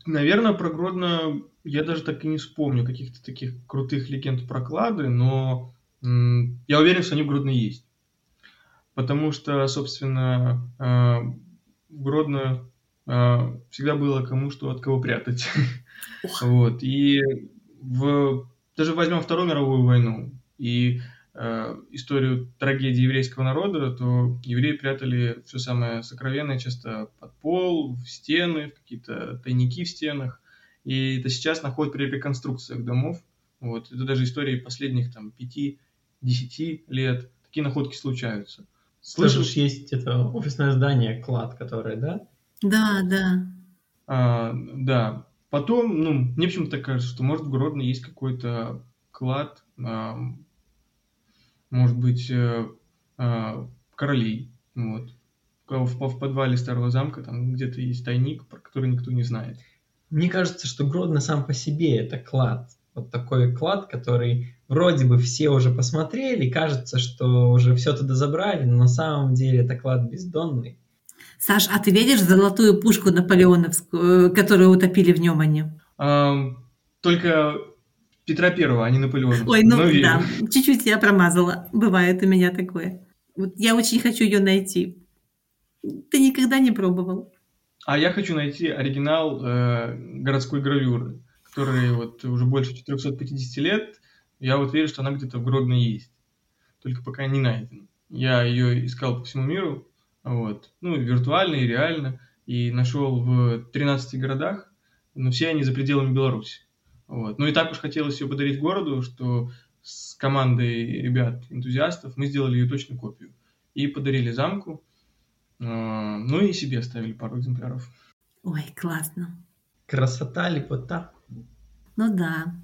наверное, про Гродно я даже так и не вспомню каких-то таких крутых легенд про клады, но я уверен, что они в Гродно есть. Потому что, собственно, э, в Гродно э, всегда было кому что от кого прятать. Вот. И в, даже возьмем Вторую мировую войну. И историю трагедии еврейского народа, то евреи прятали все самое сокровенное часто под пол, в стены, в какие-то тайники в стенах. И это сейчас находят при реконструкциях домов. Вот. Это даже истории последних там 5-10 лет. Такие находки случаются. Слышишь, есть это офисное здание, клад, которое, да? Да, да. А, да. Потом, ну, мне почему-то кажется, что, может, в Гродно есть какой-то клад, а, может быть, э, а, королей, вот. В, в подвале старого замка там где-то есть тайник, про который никто не знает. Мне кажется, что Гродно сам по себе это клад. Вот такой клад, который вроде бы все уже посмотрели, кажется, что уже все туда забрали, но на самом деле это клад бездонный. Саш, а ты видишь золотую пушку наполеоновскую, которую утопили в нем они? А, только Петра Первого, а не Наполеона. Ой, ну да, чуть-чуть я промазала. Бывает у меня такое. Вот я очень хочу ее найти. Ты никогда не пробовал? А я хочу найти оригинал э, городской гравюры, который вот уже больше 450 лет. Я вот верю, что она где-то в Гродно есть. Только пока не найдена. Я ее искал по всему миру, вот. Ну, виртуально и реально. И нашел в 13 городах, но все они за пределами Беларуси. Вот. Ну и так уж хотелось ее подарить городу, что с командой ребят-энтузиастов мы сделали ее точно копию. И подарили замку. А, ну и себе оставили пару экземпляров. Ой, классно. Красота, лепота. Ну да.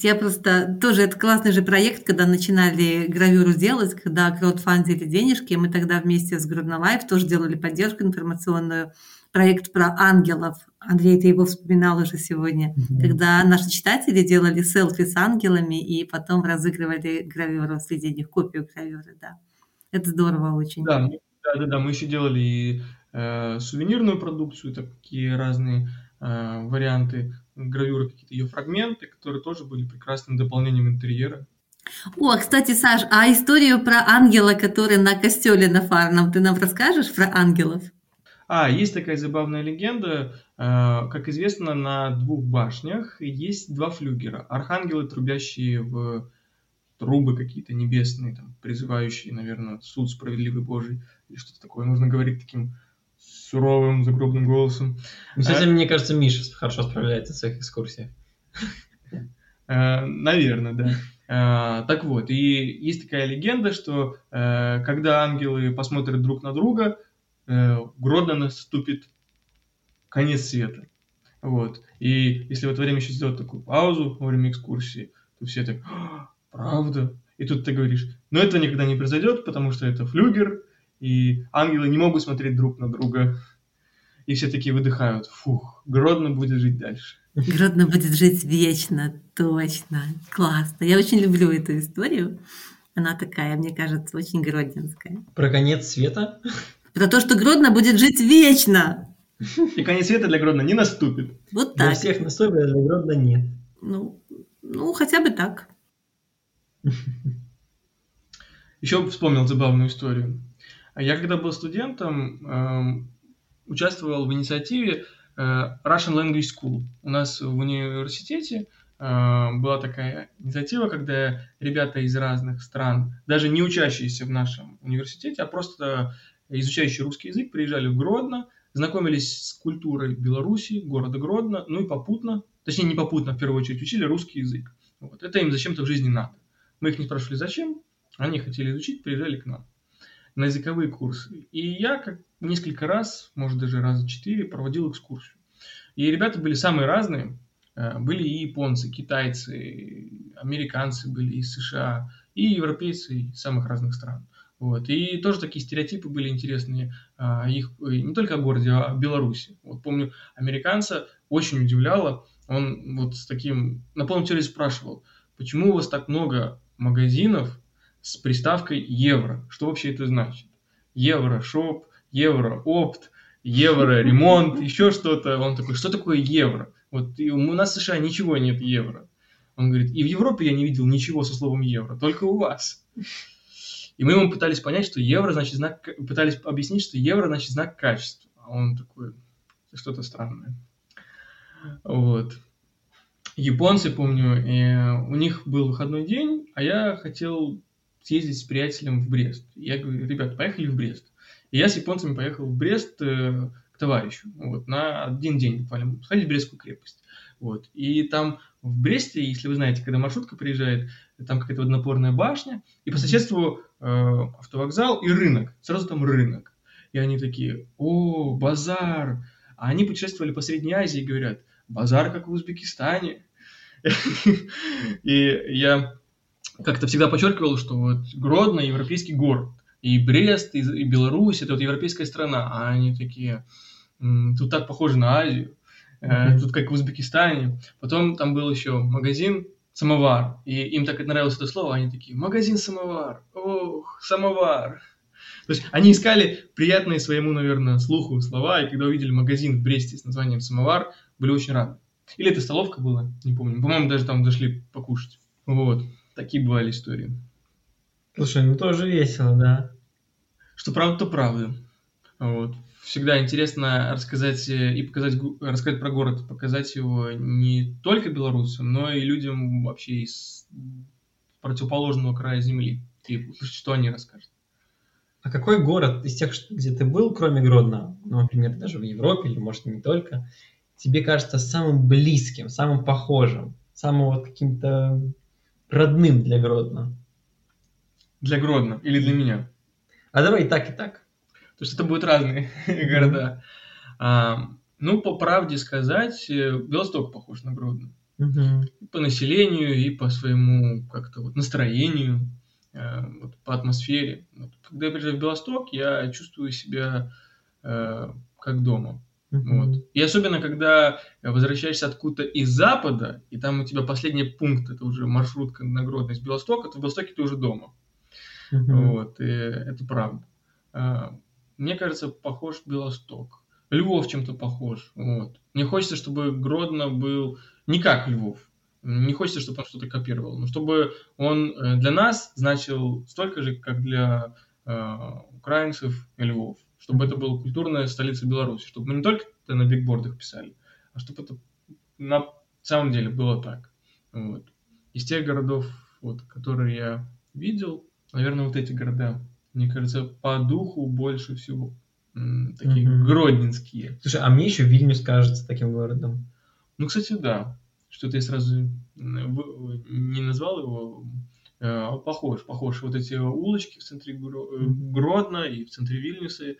Я просто тоже это классный же проект, когда начинали гравюру делать, когда краудфандили денежки, мы тогда вместе с Hrodna Life тоже делали поддержку информационную. Проект про ангелов. Андрей, ты его вспоминал уже сегодня. Mm-hmm. Когда наши читатели делали селфи с ангелами и потом разыгрывали гравюру среди них, копию гравюры, да. Это здорово очень. Да, да, да, да. Мы еще делали и э, сувенирную продукцию, такие разные э, варианты гравюры, какие-то ее фрагменты, которые тоже были прекрасным дополнением интерьера. О, кстати, Саш, а историю про ангела, который на костеле на Фарном, ты нам расскажешь про ангелов? А, есть такая забавная легенда. Э, как известно, на двух башнях есть два флюгера. Архангелы, трубящие в трубы какие-то небесные, там, призывающие, наверное, суд справедливый Божий, или что-то такое. Нужно говорить таким суровым, загробным голосом. Ну, кстати, а... мне кажется, Миша хорошо справляется в своих экскурсиях. Э, наверное, да. Э, так вот, и есть такая легенда, что когда ангелы посмотрят друг на друга, Гродно наступит конец света. Вот. И если в это время еще сделать такую паузу во время экскурсии, то все так, «А, правда? И тут ты говоришь, но это никогда не произойдет, потому что это флюгер, и ангелы не могут смотреть друг на друга. И все такие выдыхают. Фух, Гродно будет жить дальше. Гродно будет жить вечно, точно. Классно. Я очень люблю эту историю. Она такая, мне кажется, очень гродненская. Про конец света? Про то, что Гродно будет жить вечно. И конец света для Гродно не наступит. Вот так. Для всех наступит, а для Гродно нет. Ну, ну, хотя бы так. Еще вспомнил забавную историю. Я когда был студентом, эм, участвовал в инициативе э, Russian Language School. У нас в университете э, была такая инициатива, когда ребята из разных стран, даже не учащиеся в нашем университете, а просто изучающие русский язык, приезжали в Гродно, знакомились с культурой Беларуси, города Гродно, ну и попутно, точнее не попутно, в первую очередь, учили русский язык. Вот. Это им зачем-то в жизни надо. Мы их не спрашивали, зачем, они хотели изучить, приезжали к нам на языковые курсы. И я как несколько раз, может даже раза четыре, проводил экскурсию. И ребята были самые разные. Э, были и японцы, китайцы, американцы были из США, и европейцы из самых разных стран. Вот. И тоже такие стереотипы были интересные. А, их э, не только о городе, а о Беларуси. Вот помню, американца очень удивляло. Он вот с таким на полном серьезе спрашивал, почему у вас так много магазинов с приставкой евро. Что вообще это значит? Евро-шоп, евро-опт, евро-ремонт, еще что-то. Он такой, что такое евро? Вот и у нас в США ничего нет евро. Он говорит, и в Европе я не видел ничего со словом евро, только у вас. И мы ему пытались понять, что евро значит знак, пытались объяснить, что евро значит знак качества. А он такой, что-то странное. Вот. Японцы, помню, э, у них был выходной день, а я хотел съездить с приятелем в Брест. Я говорю, ребят, поехали в Брест. И я с японцами поехал в Брест э, к товарищу, вот, на один день буквально, сходить в Брестскую крепость. Вот. И там в Бресте, если вы знаете, когда маршрутка приезжает, там какая-то водонапорная башня, и по соседству э, автовокзал и рынок. Сразу там рынок. И они такие, о, базар, А они путешествовали по Средней Азии и говорят, базар как в Узбекистане. И я как-то всегда подчеркивал, что вот Гродно – европейский город. И Брест, и Беларусь – это вот европейская страна. А они такие, тут так похоже на Азию. Э, тут как в Узбекистане. Потом там был еще магазин самовар. И им так нравилось это слово, они такие, магазин самовар, ох, самовар. То есть они искали приятные своему, наверное, слуху слова, и когда увидели магазин в Бресте с названием «Самовар», были очень рады. Или это столовка была, не помню. По-моему, даже там зашли покушать. Вот. Такие бывали истории. Слушай, ну тоже весело, да. Что правда, то правда. Вот. Всегда интересно рассказать э, и показать, рассказать про город, показать его не только белорусам, но и людям вообще из противоположного края земли. И что они расскажут. А какой город из тех, где ты был, кроме Гродно, ну, например, даже в Европе, или, может, не только, тебе кажется самым близким, самым похожим, самым вот каким-то родным для Гродно? Для Гродно или для меня? А давай и так, и так. То есть это будут разные города. А, ну, по правде сказать, э, Белосток похож на Гродно. По населению, и по своему как-то вот настроению. Э, вот, по атмосфере. Вот, когда я приезжаю в Белосток, я чувствую себя э, как дома. Вот. И особенно, когда возвращаешься откуда-то из Запада, и там у тебя последний пункт, это уже маршрутка на Гродно из Белостока, то в Белостоке ты уже дома. Mm-hmm. Вот, и это правда. Мне кажется, похож Белосток. Львов чем-то похож. Вот. Мне хочется, чтобы Гродно был не как Львов. Не хочется, чтобы он что-то копировал, но чтобы он э, для нас значил столько же, как для э, украинцев и львов. Чтобы это была культурная столица Беларуси. Чтобы мы не только это на бигбордах писали, а чтобы это на самом деле было так. Вот. Из тех городов, вот, которые я видел, наверное, вот эти города, мне кажется, по духу больше всего такие mm-hmm. гродненские. Слушай, а мне еще Вильнюс кажется таким городом. Ну, кстати, да. Что-то я сразу не назвал его, э, а похож, похож. Вот эти улочки в центре э, Гродно и в центре Вильнюса,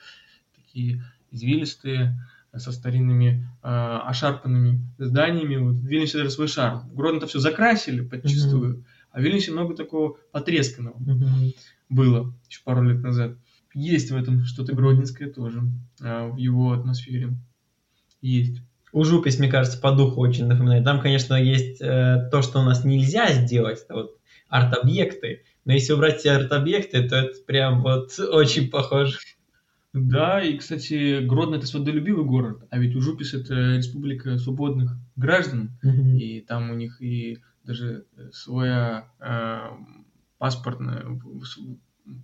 такие извилистые, со старинными э, ошарпанными зданиями. Вот в Вильнюсе даже свой шарм. Гродно-то все закрасили подчистую, mm-hmm. а в Вильнюсе много такого потресканного mm-hmm. Было еще пару лет назад. Есть в этом что-то гродненское тоже, э, в его атмосфере. Есть. Ужупись, мне кажется, по духу очень напоминает. Там, конечно, есть э, то, что у нас нельзя сделать, это вот арт-объекты. Но если убрать все арт-объекты, то это прям вот очень похоже. Да, и, кстати, Гродно – это свободолюбивый город, а ведь Ужупис – это республика свободных граждан, mm-hmm. и там у них и даже своя э, паспортная,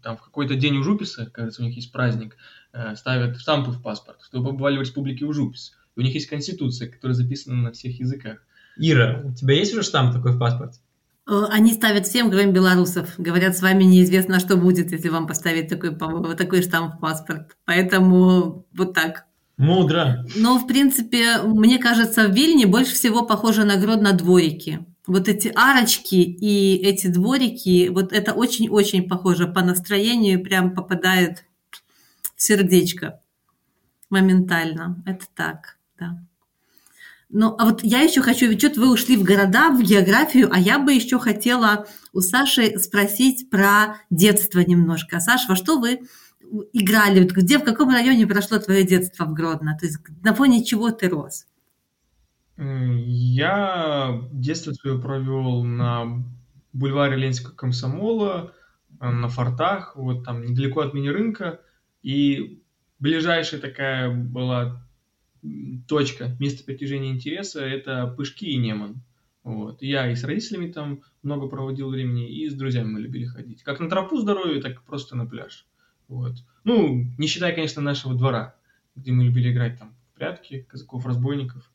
там в какой-то день Ужуписа, кажется, у них есть праздник, э, ставят штампы в паспорт, чтобы побывали в республике Ужупис у них есть конституция, которая записана на всех языках. Ира, у тебя есть уже штамп такой в паспорте? Э, они ставят всем, кроме белорусов. Говорят, с вами неизвестно, что будет, если вам поставить такой, такой штамп в паспорт. Поэтому вот так. Мудро. Но, в принципе, мне кажется, в Вильне больше всего похоже на Гродно дворики. Вот эти арочки и эти дворики, вот это очень-очень похоже по настроению, прям попадает в сердечко моментально. Это так да. Ну, а вот я еще хочу, ведь что-то вы ушли в города, в географию, а я бы еще хотела у Саши спросить про детство немножко. Саша, во что вы играли? Где, в каком районе прошло твое детство в Гродно? То есть на фоне чего ты рос? Я детство свое провел на бульваре Ленинского комсомола, на фортах, вот там недалеко от мини-рынка. И ближайшая такая была точка, место притяжения интереса – это Пышки и Неман. Вот. Я и с родителями там много проводил времени, и с друзьями мы любили ходить. Как на тропу здоровья, так и просто на пляж. Вот. Ну, не считая, конечно, нашего двора, где мы любили играть там в прятки, казаков-разбойников.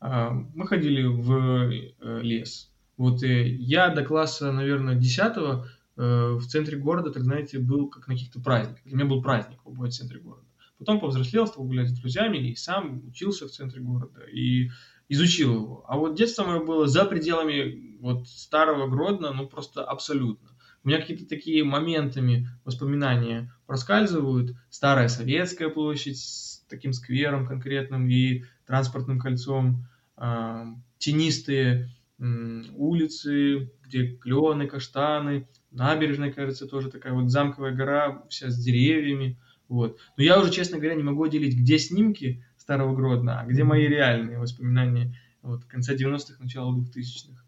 А, мы ходили в э, лес. Вот и я до класса, наверное, 10 э, в центре города, так знаете, был как на каких-то праздниках. Для меня был праздник в центре города. Потом повзрослел, стал гулять с друзьями и сам учился в центре города и изучил его. А вот детство мое было за пределами вот старого Гродно, ну просто абсолютно. У меня какие-то такие моментами воспоминания проскальзывают. Старая Советская площадь, таким сквером конкретным и транспортным кольцом, э, тенистые улицы, где клены, каштаны, набережная, кажется, тоже такая вот замковая гора, вся с деревьями, вот. Но я уже, честно говоря, не могу отделить, где снимки Старого Гродно, а где мои реальные воспоминания вот, конца 90-х, начала 2000-х.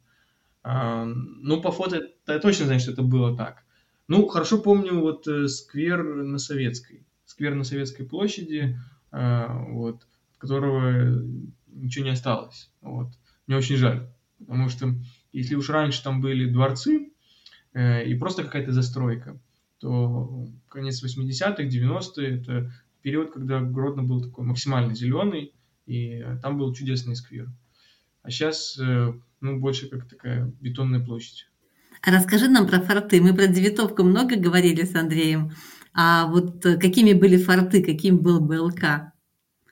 А, ну, по фото я точно знаю, что это было так. Ну, хорошо помню вот э, сквер на Советской. Сквер на Советской площади, а, вот, от которого ничего не осталось. Вот. Мне очень жаль, потому что если уж раньше там были дворцы э, и просто какая-то застройка, то конец 80-х, 90-е – это период, когда Гродно был такой максимально зеленый, и там был чудесный сквер. А сейчас, э, ну, больше как такая бетонная площадь. А расскажи нам про форты. Мы про девятовку много говорили с Андреем. А вот э, какими были форты, каким был БЛК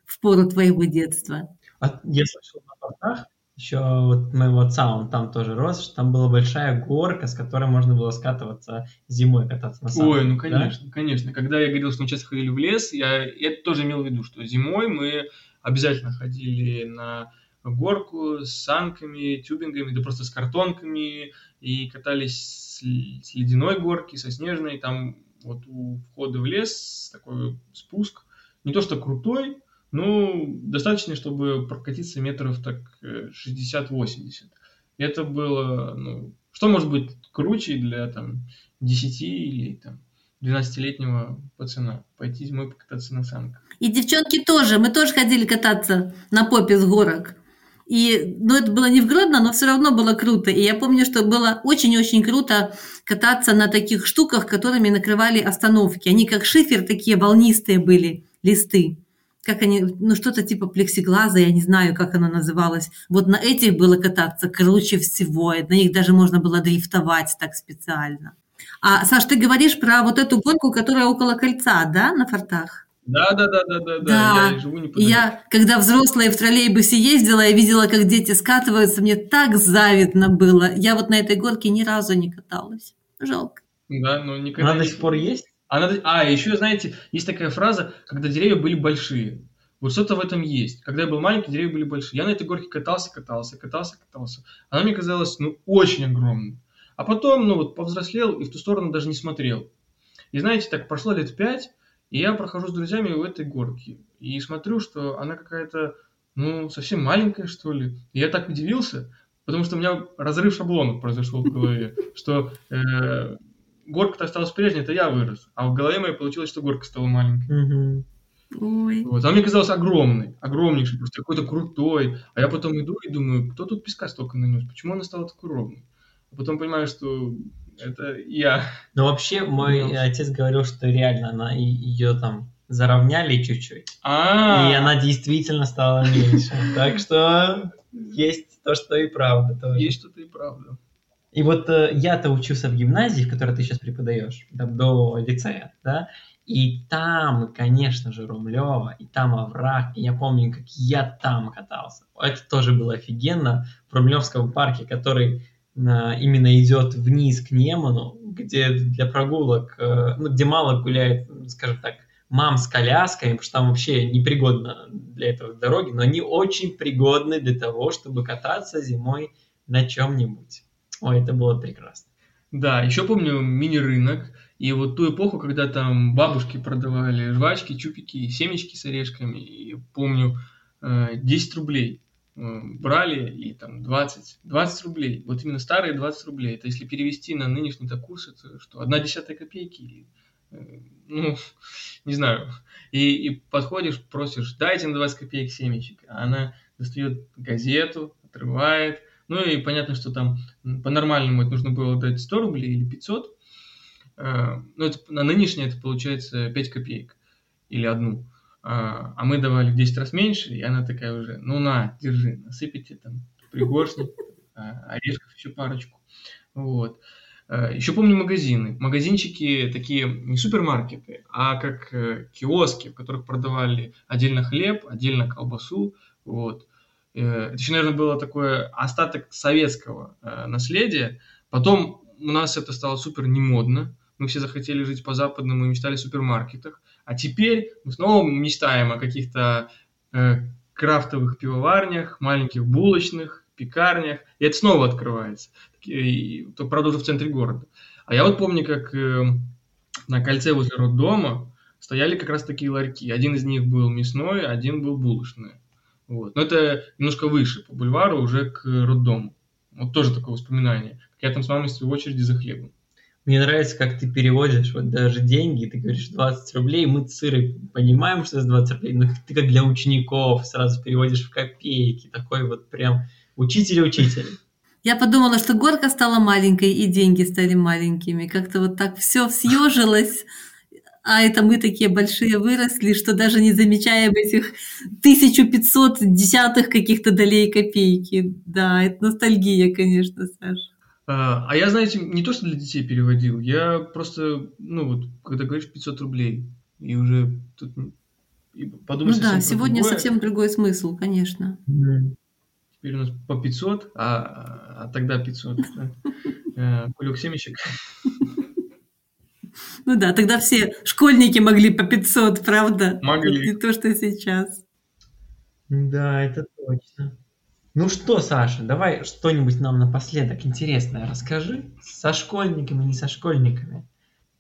в пору твоего детства? А я слышал на фортах, еще вот моего отца, он там тоже рос, что там была большая горка, с которой можно было скатываться зимой, кататься на санках. Ой, ну конечно, да? конечно. Когда я говорил, что мы часто ходили в лес, я это тоже имел в виду, что зимой мы обязательно ходили на горку с санками, тюбингами, да просто с картонками, и катались с, с ледяной горки, со снежной, там вот у входа в лес такой спуск, не то что крутой, ну, достаточно, чтобы прокатиться метров так 60-80. Э, Это было, ну, что может быть круче для там 10 или там 12-летнего пацана пойти зимой покататься на санках. И девчонки тоже, мы тоже ходили кататься на попе с горок. И, ну, это было не в Гродно, но все равно было круто. И я помню, что было очень-очень круто кататься на таких штуках, которыми накрывали остановки. Они как шифер, такие волнистые были, листы как они, ну что-то типа плексиглаза, я не знаю, как оно называлось. Вот на этих было кататься круче всего, на них даже можно было дрифтовать так специально. А, Саш, ты говоришь про вот эту гонку, которая около кольца, да, на фортах? Да, да, да, да, да, да. Я живу неподалеку. Я, когда взрослая в троллейбусе ездила, я видела, как дети скатываются, мне так завидно было. Я вот на этой горке ни разу не каталась. Жалко. Да, но никогда. Она до сих пор есть? А, надо... а, еще, знаете, есть такая фраза, когда деревья были большие. Вот что-то в этом есть. Когда я был маленький, деревья были большие. Я на этой горке катался, катался, катался, катался. Она мне казалась, ну, очень огромной. А потом, ну, вот повзрослел и в ту сторону даже не смотрел. И знаете, так прошло лет пять, и я прохожу с друзьями у этой горки. И смотрю, что она какая-то, ну, совсем маленькая, что ли. И я так удивился, потому что у меня разрыв шаблонов произошел в голове, что э, горка-то осталась прежней, это я вырос. А в голове моей получилось, что горка стала маленькой. Ой. Вот. Она мне казалась огромной, огромнейшей, просто какой-то крутой. А я потом иду и думаю, кто тут песка столько нанес? Почему она стала такой ровной? А потом понимаю, что это я. Ну, вообще, мой ну, отец говорил, что реально она ее там заровняли чуть-чуть. А-а-а. И она действительно стала меньше. Так что есть то, что и правда тоже. Есть что-то и правда. И вот э, я-то учился в гимназии, в которой ты сейчас преподаешь, там, до лицея, да, и там, конечно же, Румлева, и там овраг, и я помню, как я там катался. Это тоже было офигенно, в Румлевском парке, который э, именно идет вниз к Неману, где для прогулок, э, ну, где мало гуляет, скажем так, мам с колясками, потому что там вообще непригодно для этого дороги, но они очень пригодны для того, чтобы кататься зимой на чем-нибудь. Ой, это было прекрасно. Да, еще помню мини-рынок, и вот ту эпоху, когда там бабушки продавали жвачки, чупики, семечки с орешками, и помню, 10 э, рублей э, брали, и там 20, 20 рублей, вот именно старые 20 рублей, это если перевести на нынешний курс, это что, одна десятая копейки, э, ну, не знаю, и, и подходишь, просишь, дайте на 20 копеек семечек, а она достает газету, отрывает, ну и понятно, что там по-нормальному это нужно было дать 100 рублей или 500. Э, ну, это, на нынешнее это получается 5 копеек или одну. А, а мы давали в 10 раз меньше, и она такая уже, ну на, держи, насыпите там пригоршник, а, орешков еще парочку. Вот. Э, еще помню магазины. Магазинчики такие не супермаркеты, а как э, киоски, в которых продавали отдельно хлеб, отдельно колбасу. Вот. Э, еще, наверное, было такое остаток советского э, наследия. Потом у нас это стало супер немодно. Мы все захотели жить по-западному и мечтали о супермаркетах. А теперь мы снова мечтаем о каких-то э, крафтовых пивоварнях, маленьких булочных, пекарнях, и это снова открывается, то, правда, уже в центре города. А я вот помню, как на кольце возле роддома стояли как раз такие ларьки. Один из них был мясной, один был булочный. Вот. Но это немножко выше, по бульвару, уже к роддому. Вот тоже такое воспоминание. Как я там с мамой в очереди за хлебом. Мне нравится, как ты переводишь вот даже деньги, ты говоришь 20 рублей, мы циры понимаем, что это 20 рублей, но ты как для учеников сразу переводишь в копейки, такой вот прям учитель-учитель. Я подумала, что горка стала маленькой и деньги стали маленькими. Как-то вот так все съежилось. А это мы такие большие выросли, что даже не замечаем этих 1500 десятых каких-то долей копейки. Да, это ностальгия, конечно, Саша. А, а я, знаете, не то, что для детей переводил, я просто, ну вот, когда говоришь 500 рублей, и уже тут подумай Ну да, сегодня другое. совсем другой смысл, конечно. Теперь у нас по 500, а, а тогда 500. Да? Э, кулек семечек. Ну да, тогда все школьники могли по 500, правда? Могли. Не то, что сейчас. Да, это точно. Ну что, Саша, давай что-нибудь нам напоследок интересное расскажи. Со школьниками, не со школьниками.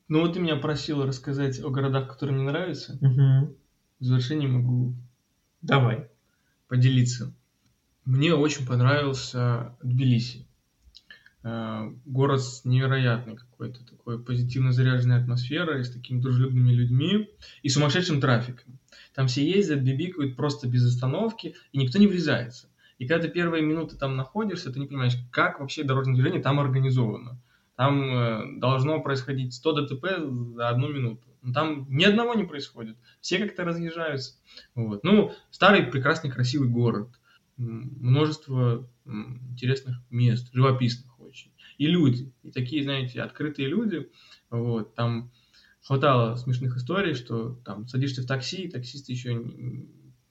Ну вот ты меня просила рассказать о городах, которые мне нравятся. Угу. В завершении могу Давай. поделиться. Мне очень понравился Тбилиси. Э, город с невероятной какой-то такой позитивно заряженной атмосферой, с такими дружелюбными людьми и сумасшедшим трафиком. Там все ездят, бибикают просто без остановки, и никто не врезается. И когда ты первые минуты там находишься, ты не понимаешь, как вообще дорожное движение там организовано. Там э, должно происходить 100 ДТП за одну минуту. Но там ни одного не происходит. Все как-то разъезжаются. Вот. Ну, старый, прекрасный, красивый город. Множество интересных мест, живописных. И люди. И такие, знаете, открытые люди. Вот. Там хватало смешных историй, что там садишься в такси, таксист еще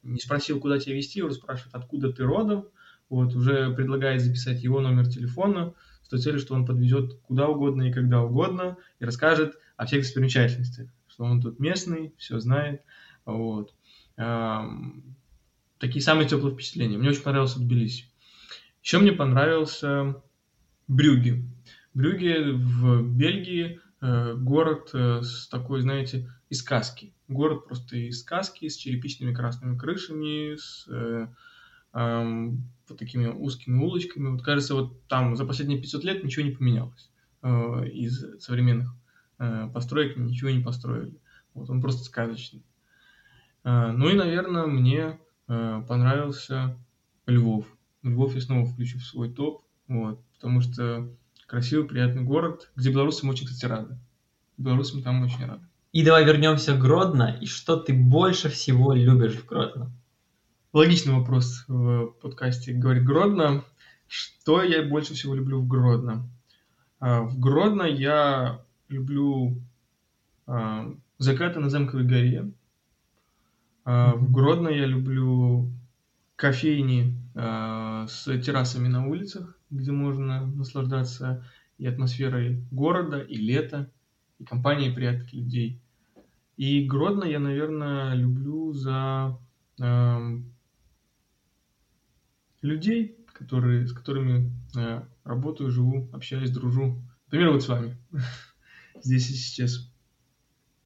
не, спросил, куда тебя везти, уже спрашивает, откуда ты родом, вот, уже предлагает записать его номер телефона с той целью, что он подвезет куда угодно и когда угодно и расскажет о всех достопримечательностях, что он тут местный, все знает, вот. Такие самые теплые впечатления. Мне очень понравился Тбилиси. Еще мне понравился Брюги. Брюги в Бельгии э, город э, с такой, знаете, из сказки. Город просто из сказки, с черепичными красными крышами, с э, вот такими узкими улочками. Вот кажется, вот там за последние 500 лет ничего не поменялось. Э, из современных э, построек ничего не построили. Вот он просто сказочный. Э, ну и, наверное, мне э, понравился Львов. Львов я снова включу в свой топ, вот, потому что красивый, приятный город, где белорусам очень, кстати, рады. Белорусам там очень рады. И давай вернемся в Гродно. И что ты больше всего любишь в Гродно? Логичный вопрос в подкасте «Говорит Гродно». Что я больше всего люблю в Гродно? А, в Гродно я люблю а, закаты на Замковой горе. А, в Гродно я люблю кофейни с террасами на улицах, где можно наслаждаться и атмосферой города, и лета, и компанией приятных людей. И Гродно я, наверное, люблю за э, людей, которые, с которыми э, работаю, живу, общаюсь, дружу. Например, вот с вами. Здесь и сейчас.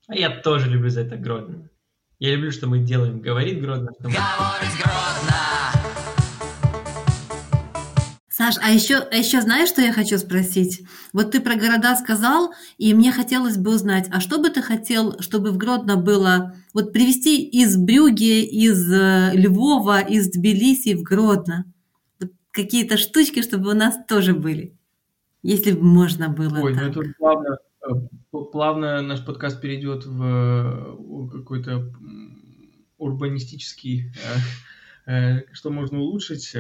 А я тоже люблю за это Гродно. Я люблю, что мы делаем. Говорит Гродно. Что мы... Говорит Гродно! Саш, а еще, а еще знаешь, что я хочу спросить? Вот ты про города сказал, и мне хотелось бы узнать, а что бы ты хотел, чтобы в Гродно было, вот привезти из Брюги, из э, Львова, из Тбилиси в Гродно? Какие-то штучки, чтобы у нас тоже были, если бы можно было. Ой, ну так. ну это плавно, э, плавно наш подкаст перейдет в э, какой-то урбанистический, что можно улучшить.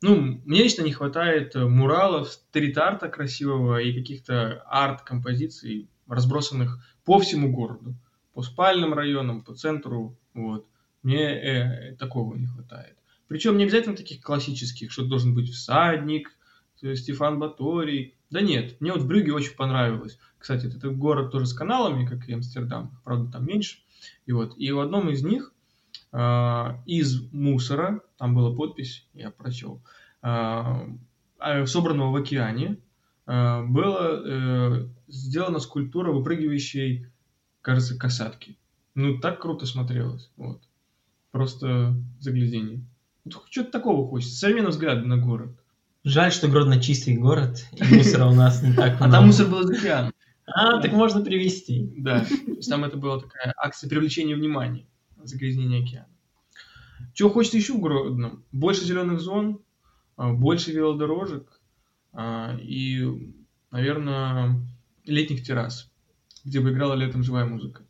Ну, мне лично не хватает э, муралов, стрит-арта красивого и каких-то арт-композиций, разбросанных по всему городу. По спальным районам, по центру, вот. Мне э, такого не хватает. Причем не обязательно таких классических, что должен быть всадник, Стефан Баторий. Да нет, мне вот в Брюге очень понравилось. Кстати, это город тоже с каналами, как и Амстердам, правда, там меньше. И вот, и в одном из них из мусора, там была подпись, я прочел, а, а, собранного в океане, а, была э, сделана скульптура выпрыгивающей, кажется, касатки. Ну, так круто смотрелось. Вот. Просто заглядение. Вот что-то такого хочется. Современный взгляд на город. Жаль, что Гродно чистый город, и мусора у нас не так А много. там мусор был из океана. А, так можно привезти. Да, то есть там это была такая акция привлечения внимания, загрязнения океана. Чего хочется еще в Гродном? Больше зеленых зон, а, больше велодорожек а, и, наверное, летних террас, где бы играла летом живая музыка.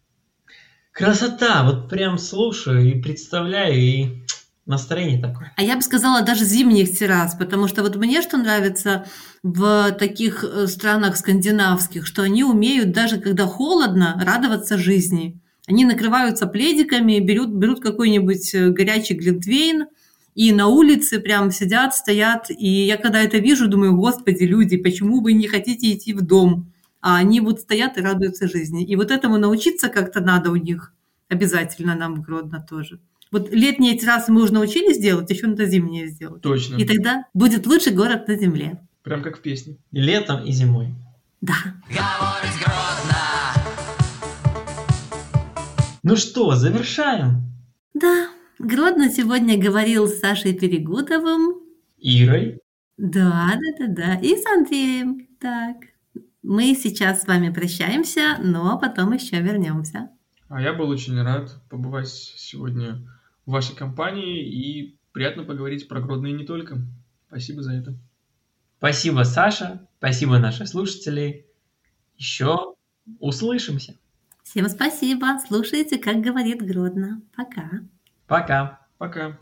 Красота! Вот прям слушаю и представляю, и настроение такое. А я бы сказала даже зимних террас, потому что вот мне что нравится в таких э, странах скандинавских, что они умеют даже когда холодно радоваться жизни. Они накрываются пледиками, берут, берут какой-нибудь э, горячий глинтвейн, и на улице прям сидят, стоят. И я когда это вижу, думаю, господи, люди, почему вы не хотите идти в дом? А они вот стоят и радуются жизни. И вот этому научиться как-то надо у них. Обязательно нам в Гродно тоже. Вот летние террасы мы уже научились делать, еще надо зимние сделать. Точно. И тогда будет лучший город на земле. Прям как в песне. И летом, и зимой. Да. Говорить Гродно. Ну что, завершаем. Да. Гродно сегодня говорил с Сашей Перегудовым. Ирой. Да, да, да, да. И с Андреем. Так. Мы сейчас с вами прощаемся, но потом еще вернемся. А я был очень рад побывать сегодня в вашей компании и приятно поговорить про Гродно и не только. Спасибо за это. Спасибо, Саша. Спасибо, наши слушатели. Еще услышимся. Всем спасибо. Слушайте, как говорит Гродно. Пока. Пока. Пока.